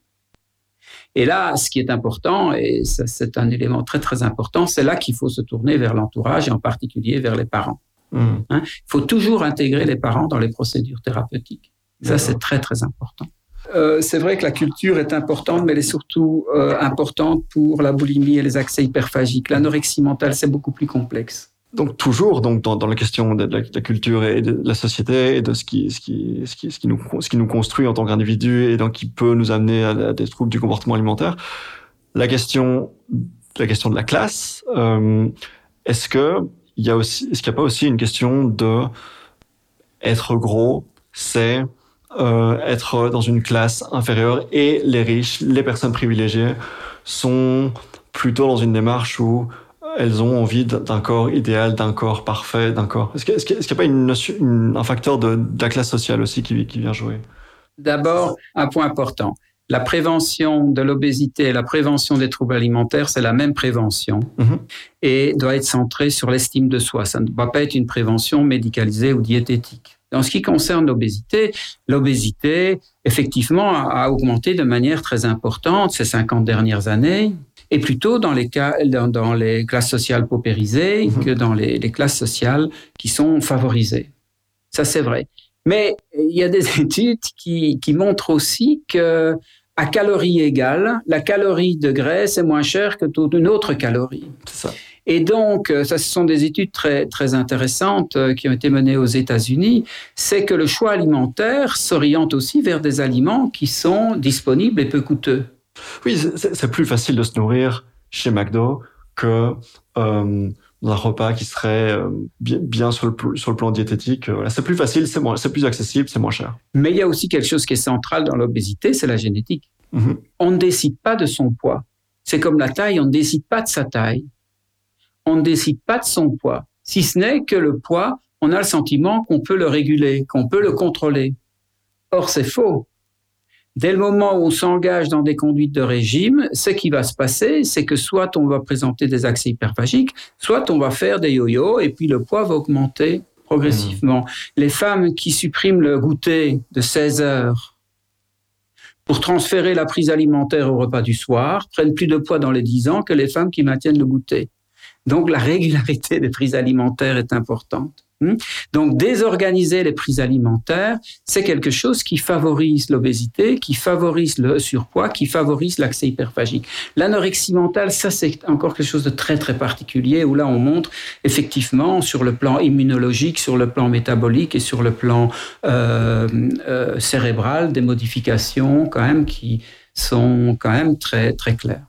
Et là, ce qui est important, et c'est un élément très très important, c'est là qu'il faut se tourner vers l'entourage et en particulier vers les parents. Mhm. Hein, il faut toujours intégrer les parents dans les procédures thérapeutiques. Ça, c'est très très important. Euh, c'est vrai que la culture est importante, mais elle est surtout euh, importante pour la boulimie et les accès hyperphagiques. L'anorexie mentale, c'est beaucoup plus complexe. Donc toujours donc dans, la question de la, culture et de la société et de ce qui, nous, construit en tant qu'individu et donc qui peut nous amener à, des troubles du comportement alimentaire. La question, la question de la classe, euh, est-ce que y a aussi, est-ce qu'il n'y a pas aussi une question de être gros, c'est euh, être dans une classe inférieure et les riches, les personnes privilégiées sont plutôt dans une démarche où elles ont envie d'un corps idéal, d'un corps parfait, d'un corps. Est-ce qu'il n'y a pas une, un facteur de, la classe sociale aussi qui, qui vient jouer? D'abord, un point important. La prévention de l'obésité et la prévention des troubles alimentaires, c'est la même prévention mhm. et doit être centrée sur l'estime de soi. Ça ne doit pas être une prévention médicalisée ou diététique. En ce qui concerne l'obésité, l'obésité, effectivement, a, augmenté de manière très importante ces 50 dernières années, et plutôt dans les, cas, dans, les classes sociales paupérisées mhm. que dans les, classes sociales qui sont favorisées. Ça, c'est vrai. Mais il y a des études qui, qui montrent aussi que à calories égales, la calorie de graisse est moins chère que toute une autre calorie. Ça. Et donc, euh, ça, ce sont des études très, très intéressantes euh, qui ont été menées aux États-Unis. C'est que le choix alimentaire s'oriente aussi vers des aliments qui sont disponibles et peu coûteux. Oui, c'est plus facile de se nourrir chez McDo que euh, dans un repas qui serait euh, bien, sur, le, sur le plan diététique. Voilà, c'est plus facile, c'est c'est plus accessible, c'est moins cher. Mais il y a aussi quelque chose qui est central dans l'obésité, c'est la génétique. Mm-hmm. On ne décide pas de son poids. C'est comme la taille, on ne décide pas de sa taille on ne décide pas de son poids. Si ce n'est que le poids, on a le sentiment qu'on peut le réguler, qu'on peut le contrôler. Or, c'est faux. Dès le moment où on s'engage dans des conduites de régime, ce qui va se passer, c'est que soit on va présenter des accès hyperphagiques, soit on va faire des yo-yo et puis le poids va augmenter progressivement. Mmh. Les femmes qui suppriment le goûter de 16 heures pour transférer la prise alimentaire au repas du soir prennent plus de poids dans les 10 ans que les femmes qui maintiennent le goûter. Donc la régularité des prises alimentaires est importante. Hmm? Donc désorganiser les prises alimentaires, c'est quelque chose qui favorise l'obésité, qui favorise le surpoids, qui favorise l'accès hyperphagique. L'anorexie mentale, ça c'est encore quelque chose de très très particulier où là on montre effectivement sur le plan immunologique, sur le plan métabolique et sur le plan euh, euh, cérébral des modifications quand même qui sont quand même très très claires.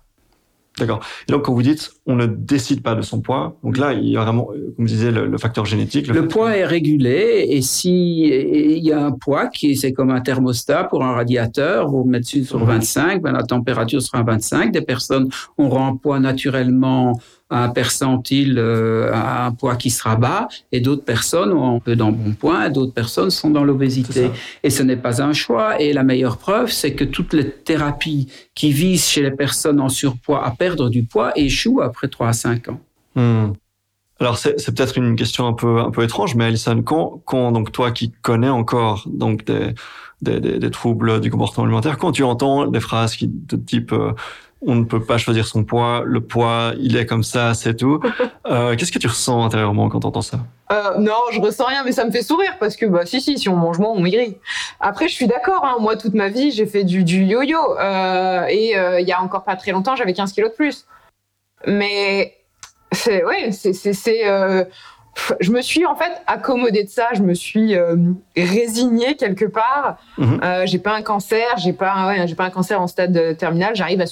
D'accord. Et donc, quand vous dites on ne décide pas de son poids, donc là, il y a vraiment, comme vous disiez, le, facteur génétique. Le, poids est régulé et si il y a un poids qui c'est comme un thermostat pour un radiateur, vous mettez sur 25, ben la température sera 25. Des personnes auront un poids naturellement un percentile euh, un poids qui sera bas et d'autres personnes ont un peu dans bon point, d'autres personnes sont dans l'obésité. Et ce n'est pas un choix. Et la meilleure preuve, c'est que toutes les thérapies qui visent chez les personnes en surpoids à perdre du poids échouent après 3 à 5 ans. Hmm. Alors c'est, peut-être une question un peu un peu étrange, mais Alison, quand, quand donc toi qui connais encore donc des, des, des, troubles du comportement alimentaire, quand tu entends des phrases qui de type euh, on ne peut pas choisir son poids, le poids, il est comme ça, c'est tout. Euh, qu'est-ce que tu ressens intérieurement quand tu entends ça? Euh, Non, je ressens rien, mais ça me fait sourire parce que bah si si, si on mange moins, on maigrit. Après, je suis d'accord. Hein, moi, toute ma vie, j'ai fait du, du yo-yo euh, et il y a encore pas très longtemps, j'avais 15 kilos de plus. Mais c'est ouais, c'est c'est je me suis en fait accommodée de ça. Je me suis euh, résignée quelque part. Mhm. Euh, j'ai pas un cancer, j'ai pas, ouais, j'ai pas un cancer en stade terminal. J'arrive à,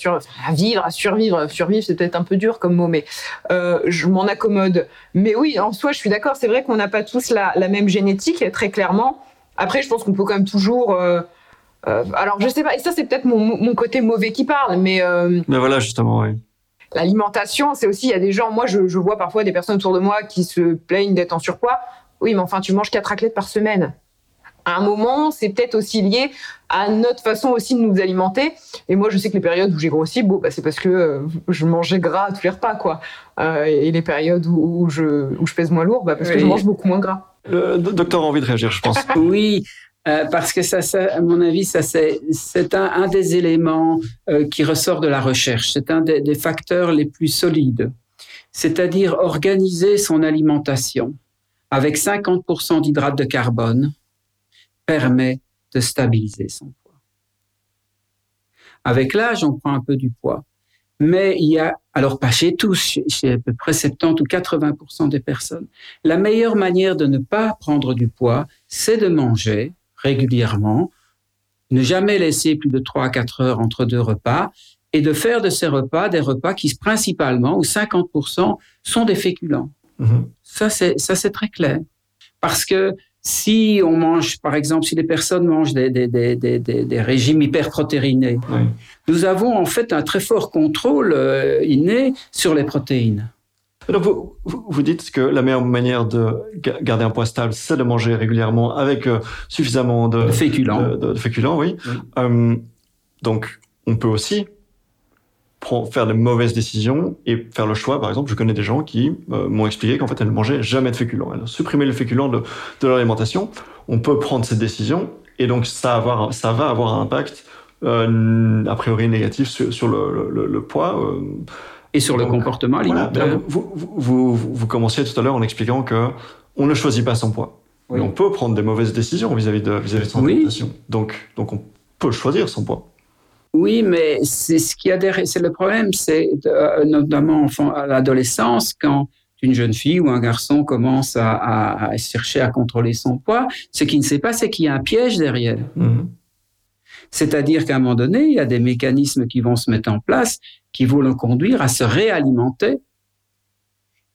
à vivre, à survivre. Survivre, c'est peut-être un peu dur comme mot, mais euh, je m'en accommode. Mais oui, en soi, je suis d'accord. C'est vrai qu'on n'a pas tous la, la, même génétique, très clairement. Après, je pense qu'on peut quand même toujours. Euh, euh, alors, je sais pas. Et ça, c'est peut-être mon, mon, côté mauvais qui parle, mais. mais voilà, justement, oui l'alimentation, c'est aussi, il y a des gens, moi je, vois parfois des personnes autour de moi qui se plaignent d'être en surpoids. Oui, mais enfin, tu manges quatre raclettes par semaine. à un moment, c'est peut-être aussi lié à notre façon aussi de nous alimenter. Et moi, je sais que les périodes où j'ai grossi, bon, bah, c'est parce que euh, je mangeais gras à tous les repas, quoi. Euh, et les périodes où, je, où je pèse moins lourd, bah, parce que je mange beaucoup moins gras. Le docteur a envie de réagir, je pense. oui. Euh, parce que ça, ça, à mon avis, ça c'est un, un, des éléments euh, qui ressort de la recherche. C'est un des, des, facteurs les plus solides. C'est-à-dire organiser son alimentation avec 50% d'hydrates de carbone permet de stabiliser son poids. Avec l'âge, on prend un peu du poids. Mais il y a, alors pas chez tous, chez, à peu près 70 ou 80% des personnes, la meilleure manière de ne pas prendre du poids, c'est de manger régulièrement, ne jamais laisser plus de 3 à 4 heures entre deux repas et de faire de ces repas des repas qui principalement, ou 50%, sont des féculents. Mm-hmm. Ça, c'est, très clair. Parce que si on mange, par exemple, si les personnes mangent des, des, des, des, des régimes hyperprotéinés, nous avons en fait un très fort contrôle euh, inné sur les protéines. Alors vous, vous, dites que la meilleure manière de garder un poids stable, c'est de manger régulièrement avec euh, suffisamment de, féculents. De, féculents, oui. Euh, donc, on peut aussi faire de mauvaises décisions et faire le choix. Par exemple, je connais des gens qui euh, m'ont expliqué qu'en fait, elles ne mangeaient jamais de féculents. Elles ont supprimé le féculent de, de leur alimentation. On peut prendre cette décision et donc ça, avoir, ça va avoir un impact a priori négatif sur, sur le, le, le, poids. Et sur le comportement alimentaire. vous, vous, vous, commenciez tout à l'heure en expliquant que on ne choisit pas son poids. Oui. on peut prendre des mauvaises décisions vis-à-vis de, vis -vis de son alimentation. Donc, donc on peut choisir son poids. Oui, mais c'est ce qui a c'est le problème, c'est euh, notamment à l'adolescence quand une jeune fille ou un garçon commence à, chercher à contrôler son poids, ce qu'il ne sait pas, c'est qu'il y a un piège derrière. Mm-hmm. C'est-à-dire qu'à un moment donné, il y a des mécanismes qui vont se mettre en place qui vont le conduire à se réalimenter.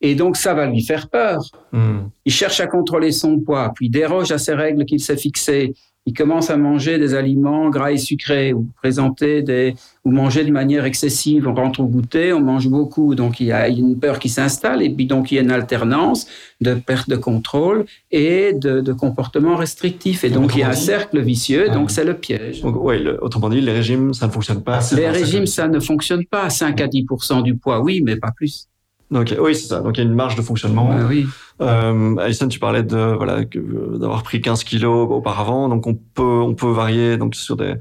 Et donc, ça va lui faire peur. Mm. Il cherche à contrôler son poids, puis déroge à ces règles qu'il s'est fixées ils commencent à manger des aliments gras et sucrés ou présenter des ou manger de manière excessive. On rentre au goûter, on mange beaucoup, donc il y a une peur qui s'installe et puis donc il y a une alternance de perte de contrôle et de, de comportement restrictif et donc il y a un cercle vicieux. Donc c'est le piège. Donc, ouais, autrement dit, les régimes ça ne fonctionne pas. Les régimes ça ne fonctionne pas. 5 à 10% du poids, oui, mais pas plus. Donc oui, c'est ça. Donc il y a une marge de fonctionnement. oui. Euh, Alison, tu parlais de voilà d'avoir pris 15 kilos auparavant, donc on peut on peut varier donc sur des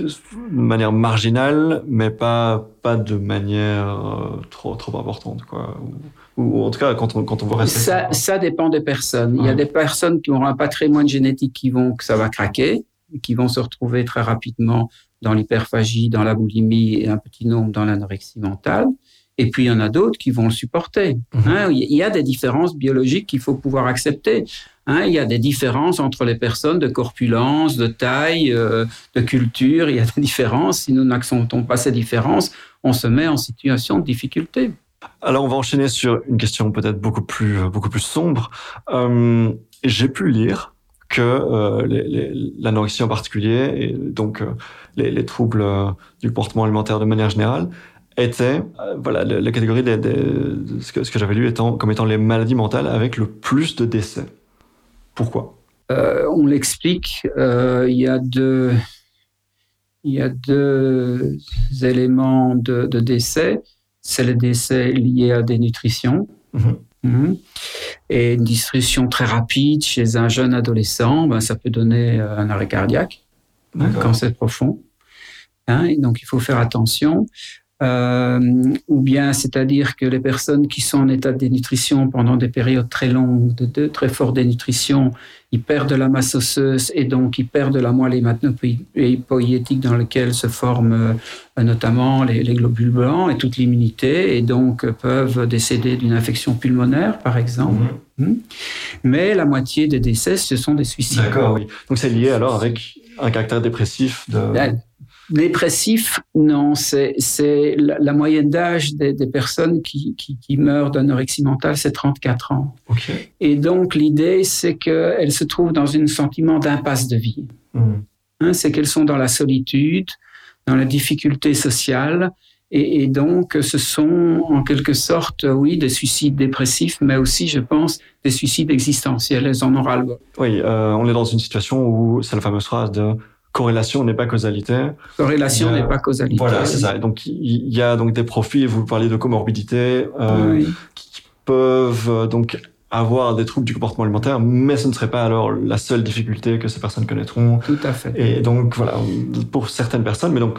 de manière marginale, mais pas pas de manière euh, trop trop importante quoi. Ou, en tout cas quand on quand on veut rester. Ça ça dépend des personnes. Il y a des personnes qui auront un patrimoine génétique qui vont que ça va craquer, qui vont se retrouver très rapidement dans l'hyperphagie, dans la boulimie et un petit nombre dans l'anorexie mentale. Et puis il y en a d'autres qui vont le supporter. Mhm. Hein, il y a des différences biologiques qu'il faut pouvoir accepter. Hein, il y a des différences entre les personnes de corpulence, de taille, euh, de culture. Il y a des différences. Si nous n'acceptons pas ces différences, on se met en situation de difficulté. Alors on va enchaîner sur une question peut-être beaucoup plus euh, beaucoup plus sombre. Euh, J'ai pu lire que euh, l'anorexie en particulier et donc les, les, troubles du comportement alimentaire de manière générale était euh, voilà la, catégorie de, ce que, ce que j'avais lu étant comme étant les maladies mentales avec le plus de décès. Pourquoi? Euh, On l'explique. Euh, il y a deux il y a deux éléments de, de décès. C'est le décès lié à des nutritions. Mhm. Mhm. Et une distribution très rapide chez un jeune adolescent, ben, ça peut donner un arrêt cardiaque, un cancer profond. Hein, donc il faut faire attention. Euh, ou bien c'est-à-dire que les personnes qui sont en état de dénutrition pendant des périodes très longues, de, de très forte dénutrition, ils perdent de la masse osseuse et donc ils perdent de la moelle hématopoïétique dans laquelle se forment euh, notamment les, les, globules blancs et toute l'immunité et donc peuvent décéder d'une infection pulmonaire par exemple. Mm-hmm. Hmm. Mais la moitié des décès, ce sont des suicides. D'accord, oui. Donc c'est lié alors avec un caractère dépressif de... Dépressif, non, c'est la, la moyenne d'âge des, des, personnes qui, qui, qui meurent d'anorexie mentale, c'est 34 ans. Okay. Et donc l'idée, c'est qu'elles se trouvent dans un sentiment d'impasse de vie. Mmh. Hein, c'est qu'elles sont dans la solitude, dans la difficulté sociale, Et, donc, ce sont en quelque sorte, oui, des suicides dépressifs, mais aussi, je pense, des suicides existentiels. Elles en ont ras le Oui, euh, on est dans une situation où c'est la fameuse phrase de corrélation n'est pas causalité. Corrélation n'est pas causalité. Voilà, c'est ça. Donc, il y a donc des profils, vous parlez de comorbidité, euh, qui peuvent euh, donc avoir des troubles du comportement alimentaire, mais ce ne serait pas alors la seule difficulté que ces personnes connaîtront. Tout à fait. Et donc, voilà, pour certaines personnes, mais donc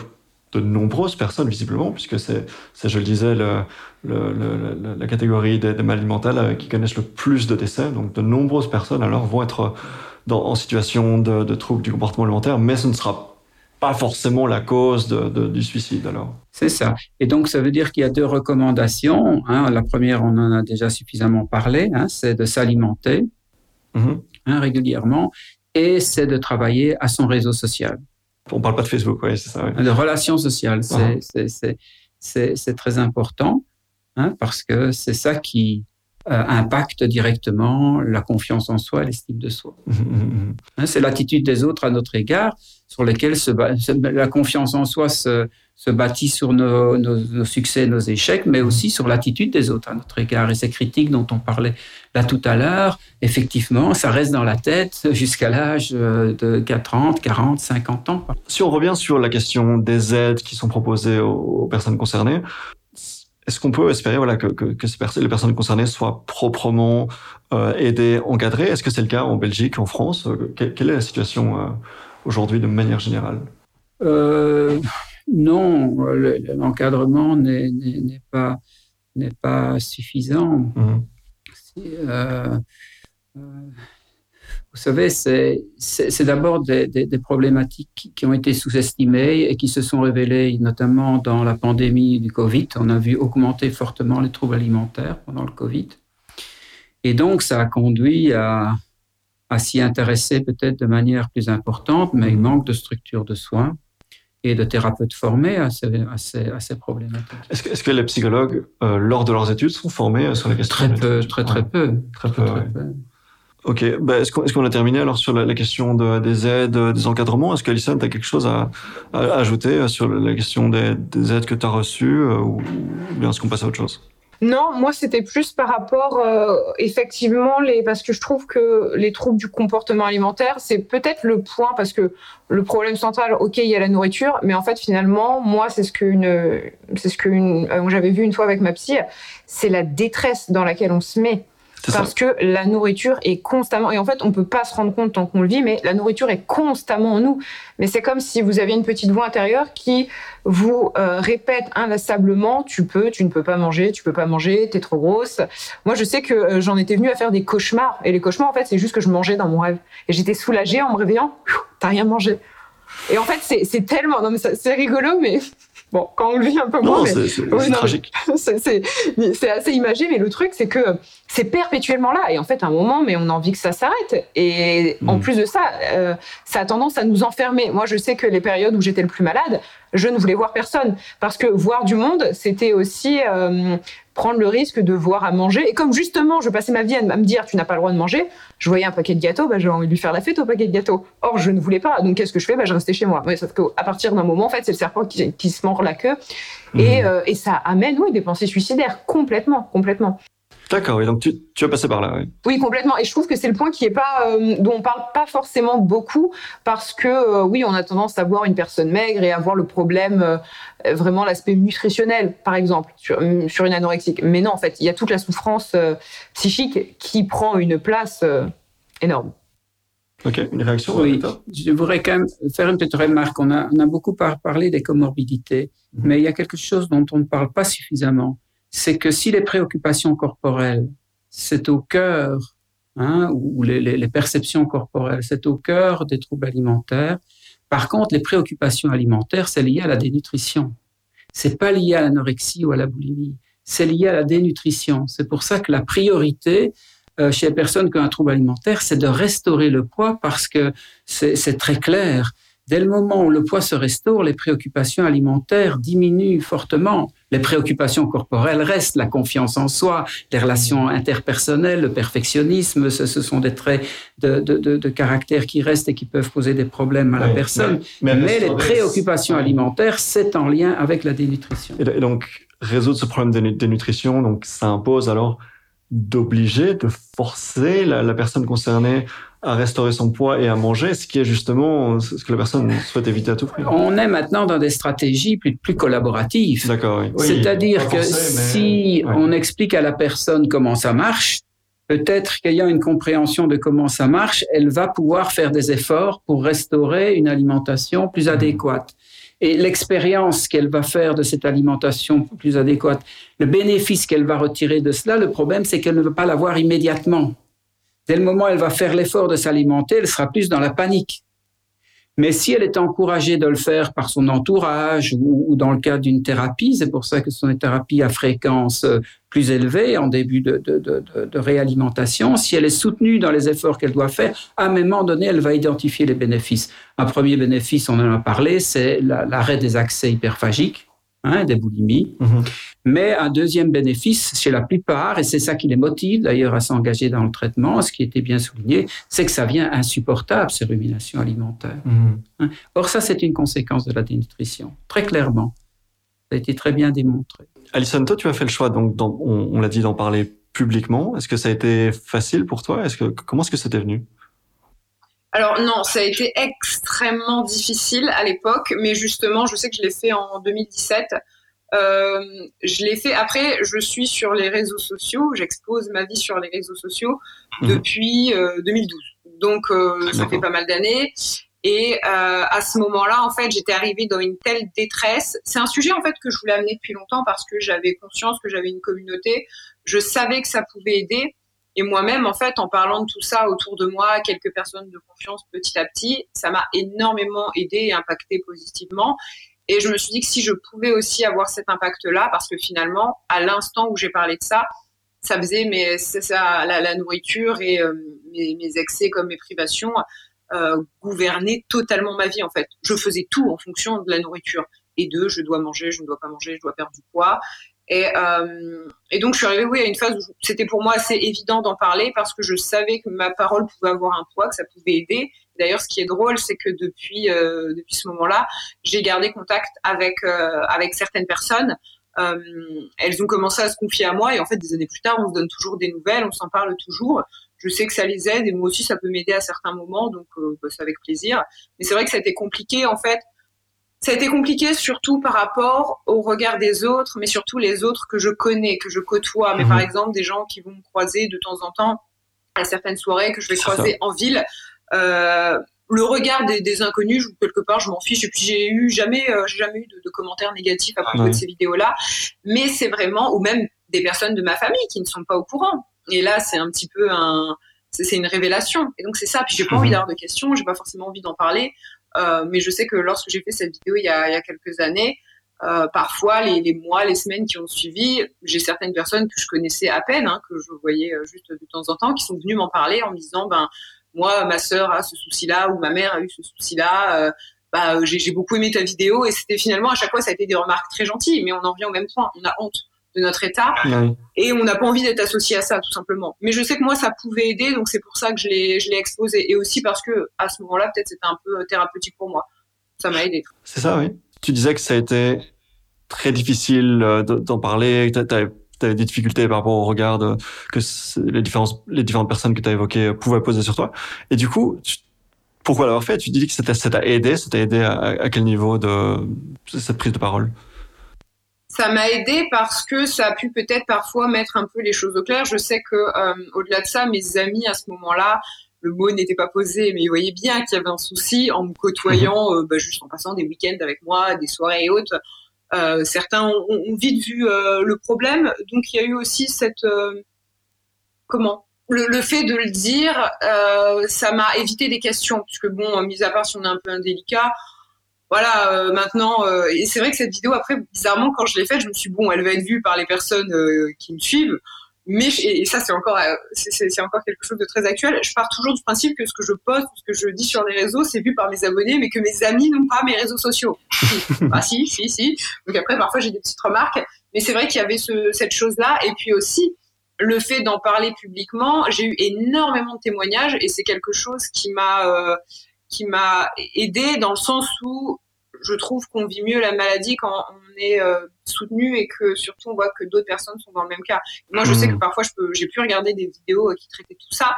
de nombreuses personnes visiblement, puisque c'est, je le disais, le, le, la catégorie des, maladies mentales euh, qui connaissent le plus de décès. Donc de nombreuses personnes alors vont être dans, en situation de, de troubles du comportement alimentaire, mais ce ne sera pas forcément la cause de, du suicide alors. C'est ça. Et donc ça veut dire qu'il y a deux recommandations. Hein. La première, on en a déjà suffisamment parlé, hein, c'est de s'alimenter mm-hmm. hein, régulièrement et c'est de travailler à son réseau social. On parle pas de Facebook, oui, c'est ça. De relations sociales, uh-huh. c'est très important parce que c'est ça qui impacte directement la confiance en soi, l'estime de soi. Mmh, mmh, mmh. Hein, c'est l'attitude des autres à notre égard sur lesquels la confiance en soi se, se bâtit sur nos, nos, succès, nos échecs, mais aussi sur l'attitude des autres à notre égard. Et ces critiques dont on parlait là tout à l'heure, effectivement, ça reste dans la tête jusqu'à l'âge euh, de 30, 40, 50 ans. Si on revient sur la question des aides qui sont proposées aux personnes concernées, est-ce qu'on peut espérer voilà, que, que, les personnes concernées soient proprement euh, aidées, encadrées? Est-ce que c'est le cas en Belgique, en France? Euh, quelle, est la situation euh, aujourd'hui de manière générale? Euh, Non, l'encadrement n'est pas, pas suffisant. Mmh. Vous savez, c'est d'abord des, problématiques qui ont été sous-estimées et qui se sont révélées notamment dans la pandémie du Covid. On a vu augmenter fortement les troubles alimentaires pendant le Covid. Et donc, ça a conduit à, s'y intéresser peut-être de manière plus importante, mais il manque de structures de soins et de thérapeutes formés à ces, à problématiques. Est-ce que, les psychologues, euh, lors de leurs études, sont formés sur la question Très peu, très, très, peu. Très, peu. Ok, bah, est-ce qu'on a terminé alors sur la, question des aides, des encadrements? Est-ce qu'Alison, tu as quelque chose à, ajouter sur la question des, aides que tu as reçues euh, ou bien est-ce qu'on passe à autre chose? Non, moi c'était plus par rapport euh, effectivement les parce que je trouve que les troubles du comportement alimentaire c'est peut-être le point parce que le problème central ok il y a la nourriture mais en fait finalement moi c'est ce que euh, j'avais vu une fois avec ma psy c'est la détresse dans laquelle on se met parce que la nourriture est constamment, et en fait, on peut pas se rendre compte tant qu'on le vit, mais la nourriture est constamment en nous. Mais c'est comme si vous aviez une petite voix intérieure qui vous euh, répète inlassablement, tu peux, tu ne peux pas manger, tu peux pas manger, t'es trop grosse. Moi, je sais que euh, j'en étais venue à faire des cauchemars. Et les cauchemars, en fait, c'est juste que je mangeais dans mon rêve. Et j'étais soulagée en me réveillant, t'as rien mangé. Et en fait, c'est tellement, non mais c'est rigolo, mais Bon, quand on le vit un peu moins, c'est tragique. C'est assez imagé, mais le truc, c'est que c'est perpétuellement là. Et en fait, à un moment, mais on a envie que ça s'arrête. Et en mm. plus de ça, euh, ça a tendance à nous enfermer. Moi, je sais que les périodes où j'étais le plus malade, je ne voulais voir personne. Parce que voir du monde, c'était aussi euh, prendre le risque de voir à manger. Et comme justement, je passais ma vie à me dire, tu n'as pas le droit de manger, je voyais un paquet de gâteaux, bah, j'avais envie de lui faire la fête au paquet de gâteaux. Or, je ne voulais pas. Donc, qu'est-ce que je fais? Bah, Je restais chez moi. Mais sauf qu'à partir d'un moment, en fait, c'est le serpent qui, qui, se mord la queue. Et, mmh. euh, et ça amène, oui, des pensées suicidaires. Complètement, complètement. D'accord, et donc tu, tu as passé par là. Oui. oui, complètement. Et je trouve que c'est le point qui est pas, euh, dont on parle pas forcément beaucoup, parce que euh, oui, on a tendance à voir une personne maigre et à voir le problème, euh, vraiment l'aspect nutritionnel, par exemple, sur, sur, une anorexique. Mais non, en fait, il y a toute la souffrance psychique qui prend une place énorme. Ok, une réaction Oui, je voudrais quand même faire une petite remarque. On a, on a beaucoup parlé des comorbidités, mhm. mais il y a quelque chose dont on ne parle pas suffisamment c'est que si les préoccupations corporelles, c'est au cœur, hein, ou les, perceptions corporelles, c'est au cœur des troubles alimentaires. Par contre, les préoccupations alimentaires, c'est lié à la dénutrition. C'est pas lié à l'anorexie ou à la boulimie. C'est lié à la dénutrition. C'est pour ça que la priorité euh, chez les personnes qui ont un trouble alimentaire, c'est de restaurer le poids parce que c'est très clair Dès le moment où le poids se restaure, les préoccupations alimentaires diminuent fortement. Les préoccupations corporelles restent, la confiance en soi, les relations interpersonnelles, le perfectionnisme, ce, sont des traits de, caractère qui restent et qui peuvent poser des problèmes à la personne. Mais, les préoccupations alimentaires, c'est en lien avec la dénutrition. Et donc, résoudre ce problème de dénutrition, donc ça impose alors d'obliger, de forcer la, personne concernée à restaurer son poids et à manger, ce qui est justement ce que la personne souhaite éviter à tout prix. On est maintenant dans des stratégies plus, plus collaboratives. D'accord. Oui. C'est-à-dire que si on explique à la personne comment ça marche, peut-être qu'ayant une compréhension de comment ça marche, elle va pouvoir faire des efforts pour restaurer une alimentation plus mmh. adéquate et l'expérience qu'elle va faire de cette alimentation plus adéquate, le bénéfice qu'elle va retirer de cela, le problème, c'est qu'elle ne veut pas l'avoir immédiatement. Dès le moment où elle va faire l'effort de s'alimenter, elle sera plus dans la panique. Mais si elle est encouragée de le faire par son entourage ou, dans le cadre d'une thérapie, c'est pour ça que ce sont des thérapies à fréquence euh, plus élevée en début de, de, réalimentation. Si elle est soutenue dans les efforts qu'elle doit faire, à un moment donné, elle va identifier les bénéfices. Un premier bénéfice, on en a parlé, c'est l'arrêt des accès hyperphagiques Hein, des boulimies. Mhm. Mais un deuxième bénéfice chez la plupart, et c'est ça qui les motive d'ailleurs à s'engager dans le traitement, ce qui était bien souligné, c'est que ça vient insupportable, ces ruminations alimentaires. Mhm. Hein. Or, ça, c'est une conséquence de la dénutrition, très clairement. Ça a été très bien démontré. Alison, toi, tu as fait le choix, donc, on, on l'a dit, d'en parler publiquement. Est-ce que ça a été facile pour toi? Est-ce que, Comment est-ce que c'était venu? Alors non, ça a été extrêmement difficile à l'époque, mais justement, je sais que je l'ai fait en 2017. Euh, je l'ai fait après, je suis sur les réseaux sociaux, j'expose ma vie sur les réseaux sociaux mhm. depuis 2012. Euh, Donc euh, ça fait pas mal d'années. Et à ce moment-là, en fait, j'étais arrivée dans une telle détresse. C'est un sujet en fait que je voulais amener depuis longtemps parce que j'avais conscience que j'avais une communauté. Je savais que ça pouvait aider. Et moi-même, en fait, en parlant de tout ça autour de moi, quelques personnes de confiance petit à petit, ça m'a énormément aidé et impacté positivement. Et je me suis dit que si je pouvais aussi avoir cet impact-là, parce que finalement, à l'instant où j'ai parlé de ça, ça faisait ça, la, nourriture et euh, mes, excès comme mes privations euh, gouvernaient totalement ma vie en fait. Je faisais tout en fonction de la nourriture et de je dois manger, je ne dois pas manger, je dois perdre du poids. Et, euh, et donc, je suis arrivée oui, à une phase où c'était pour moi assez évident d'en parler parce que je savais que ma parole pouvait avoir un poids, que ça pouvait aider. D'ailleurs, ce qui est drôle, c'est que depuis, euh, depuis ce moment-là, j'ai gardé contact avec, euh, avec certaines personnes. Euh, elles ont commencé à se confier à moi et en fait, des années plus tard, on se donne toujours des nouvelles, on s'en parle toujours. Je sais que ça les aide et moi aussi, ça peut m'aider à certains moments, donc euh, bah, c'est avec plaisir. Mais c'est vrai que ça a été compliqué en fait ça a été compliqué surtout par rapport au regard des autres, mais surtout les autres que je connais, que je côtoie. Mais par mhm. exemple, des gens qui vont me croiser de temps en temps à certaines soirées que je vais croiser en ville. Euh, le regard des, inconnus, je, quelque part, je m'en fiche. Et puis j'ai eu jamais, euh, jamais eu de, commentaires négatifs à propos de ces vidéos-là. Mais c'est vraiment, ou même des personnes de ma famille qui ne sont pas au courant. Et là, c'est un petit peu un, c'est une révélation. Et donc c'est ça. Puis j'ai pas envie mhm. d'avoir de questions, j'ai pas forcément envie d'en parler. Euh, mais je sais que lorsque j'ai fait cette vidéo il y a, quelques années, euh, parfois les, les, mois, les semaines qui ont suivi, j'ai certaines personnes que je connaissais à peine, hein, que je voyais euh, juste de temps en temps, qui sont venues m'en parler en me disant, ben moi, ma sœur a ce souci-là ou ma mère a eu ce souci-là. Euh, bah, j'ai beaucoup aimé ta vidéo et c'était finalement à chaque fois ça a été des remarques très gentilles, mais on en revient au même point. On a honte de notre état et on n'a pas envie d'être associé à ça tout simplement. Mais je sais que moi ça pouvait aider donc c'est pour ça que je l'ai je l'ai exposé et aussi parce que à ce moment-là peut-être c'était un peu thérapeutique pour moi. Ça m'a aidé. C'est ça oui. Tu disais que ça a été très difficile euh, d'en parler, tu avais, des difficultés par rapport au regard que les différentes les différentes personnes que tu as évoquées pouvaient poser sur toi et du coup pourquoi l'avoir fait? Tu dis que ça t'a aidé, ça t'a aidé à, à quel niveau de cette prise de parole? Ça m'a aidé parce que ça a pu peut-être parfois mettre un peu les choses au clair. Je sais que euh, au-delà de ça, mes amis à ce moment-là, le mot n'était pas posé, mais ils voyaient bien qu'il y avait un souci en me côtoyant, mhm. euh, bah, juste en passant des week-ends avec moi, des soirées et autres. Euh, certains ont, vite vu le problème, donc il y a eu aussi cette comment? Le, le, fait de le dire, ça m'a évité des questions, puisque bon, mis à part si on est un peu indélicat, voilà, euh, maintenant, euh, et c'est vrai que cette vidéo, après, bizarrement, quand je l'ai faite, je me suis dit, bon, elle va être vue par les personnes euh, qui me suivent, mais et ça c'est encore euh, c'est encore quelque chose de très actuel. Je pars toujours du principe que ce que je poste, ce que je dis sur les réseaux, c'est vu par mes abonnés, mais que mes amis n'ont pas mes réseaux sociaux. ah si, si, si. Donc après parfois j'ai des petites remarques, mais c'est vrai qu'il y avait ce, cette chose là, et puis aussi le fait d'en parler publiquement, j'ai eu énormément de témoignages et c'est quelque chose qui m'a euh, qui m'a aidé dans le sens où je trouve qu'on vit mieux la maladie quand on est euh, soutenu et que surtout on voit que d'autres personnes sont dans le même cas. Moi, je sais que mmh. parfois, je peux, j'ai pu regarder des vidéos euh, qui traitaient tout ça.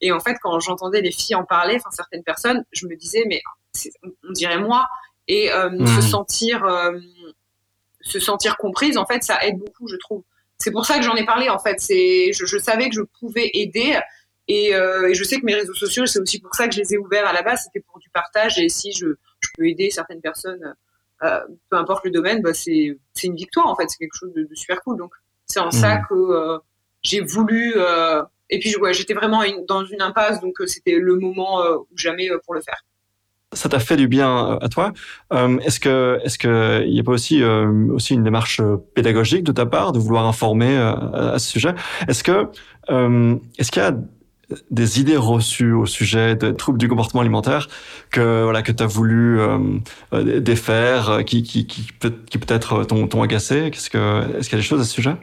Et en fait, quand j'entendais les filles en parler, enfin certaines personnes, je me disais, mais on dirait moi. Et se mmh. sentir, se sentir comprise, en fait, ça aide beaucoup, je trouve c'est pour ça que j'en ai parlé en fait. C'est, je, savais que je pouvais aider euh, et, je sais que mes réseaux sociaux, c'est aussi pour ça que je les ai ouverts à la base. C'était pour du partage et si je, peux aider certaines personnes, euh, peu importe le domaine, bah, c'est, une victoire en fait. C'est quelque chose de, super cool. Donc c'est en ça mmh. que euh, j'ai voulu. et puis ouais, j'étais vraiment dans une impasse, donc c'était le moment ou jamais pour le faire ça t'a fait du bien à toi. Euh, est-ce que est-ce que il y a pas aussi euh, aussi une démarche pédagogique de ta part de vouloir informer à, ce sujet? Est-ce que est-ce qu'il y a des idées reçues au sujet des troubles du comportement alimentaire que voilà que tu as voulu défaire qui qui qui peut qui peut-être t'ont agacé Qu'est-ce que est-ce qu'il y a des choses à ce sujet?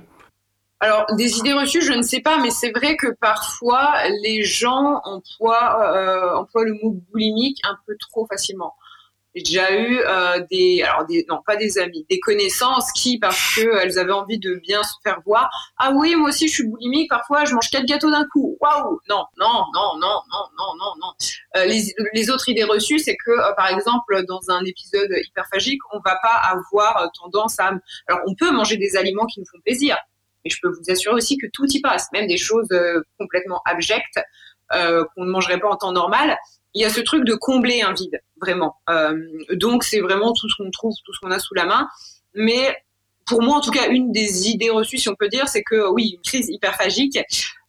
Alors, des idées reçues, je ne sais pas, mais c'est vrai que parfois, les gens emploient, euh, emploient le mot boulimique un peu trop facilement. J'ai déjà eu euh, des, alors des, non pas des amis, des connaissances qui, parce qu'elles euh, avaient envie de bien se faire voir, ah oui, moi aussi je suis boulimique, parfois je mange quatre gâteaux d'un coup. Waouh Non, non, non, non, non, non, non, non. Euh, les, les, autres idées reçues, c'est que, euh, par exemple, dans un épisode hyperphagique, on va pas avoir euh, tendance à... Alors on peut manger des aliments qui nous font plaisir, mais je peux vous assurer aussi que tout y passe, même des choses complètement abjectes qu'on ne mangerait pas en temps normal il y a ce truc de combler un vide, vraiment. Euh, donc c'est vraiment tout ce qu'on trouve, tout ce qu'on a sous la main. Mais pour moi, en tout cas, une des idées reçues, si on peut dire, c'est que oui, une crise hyperphagique,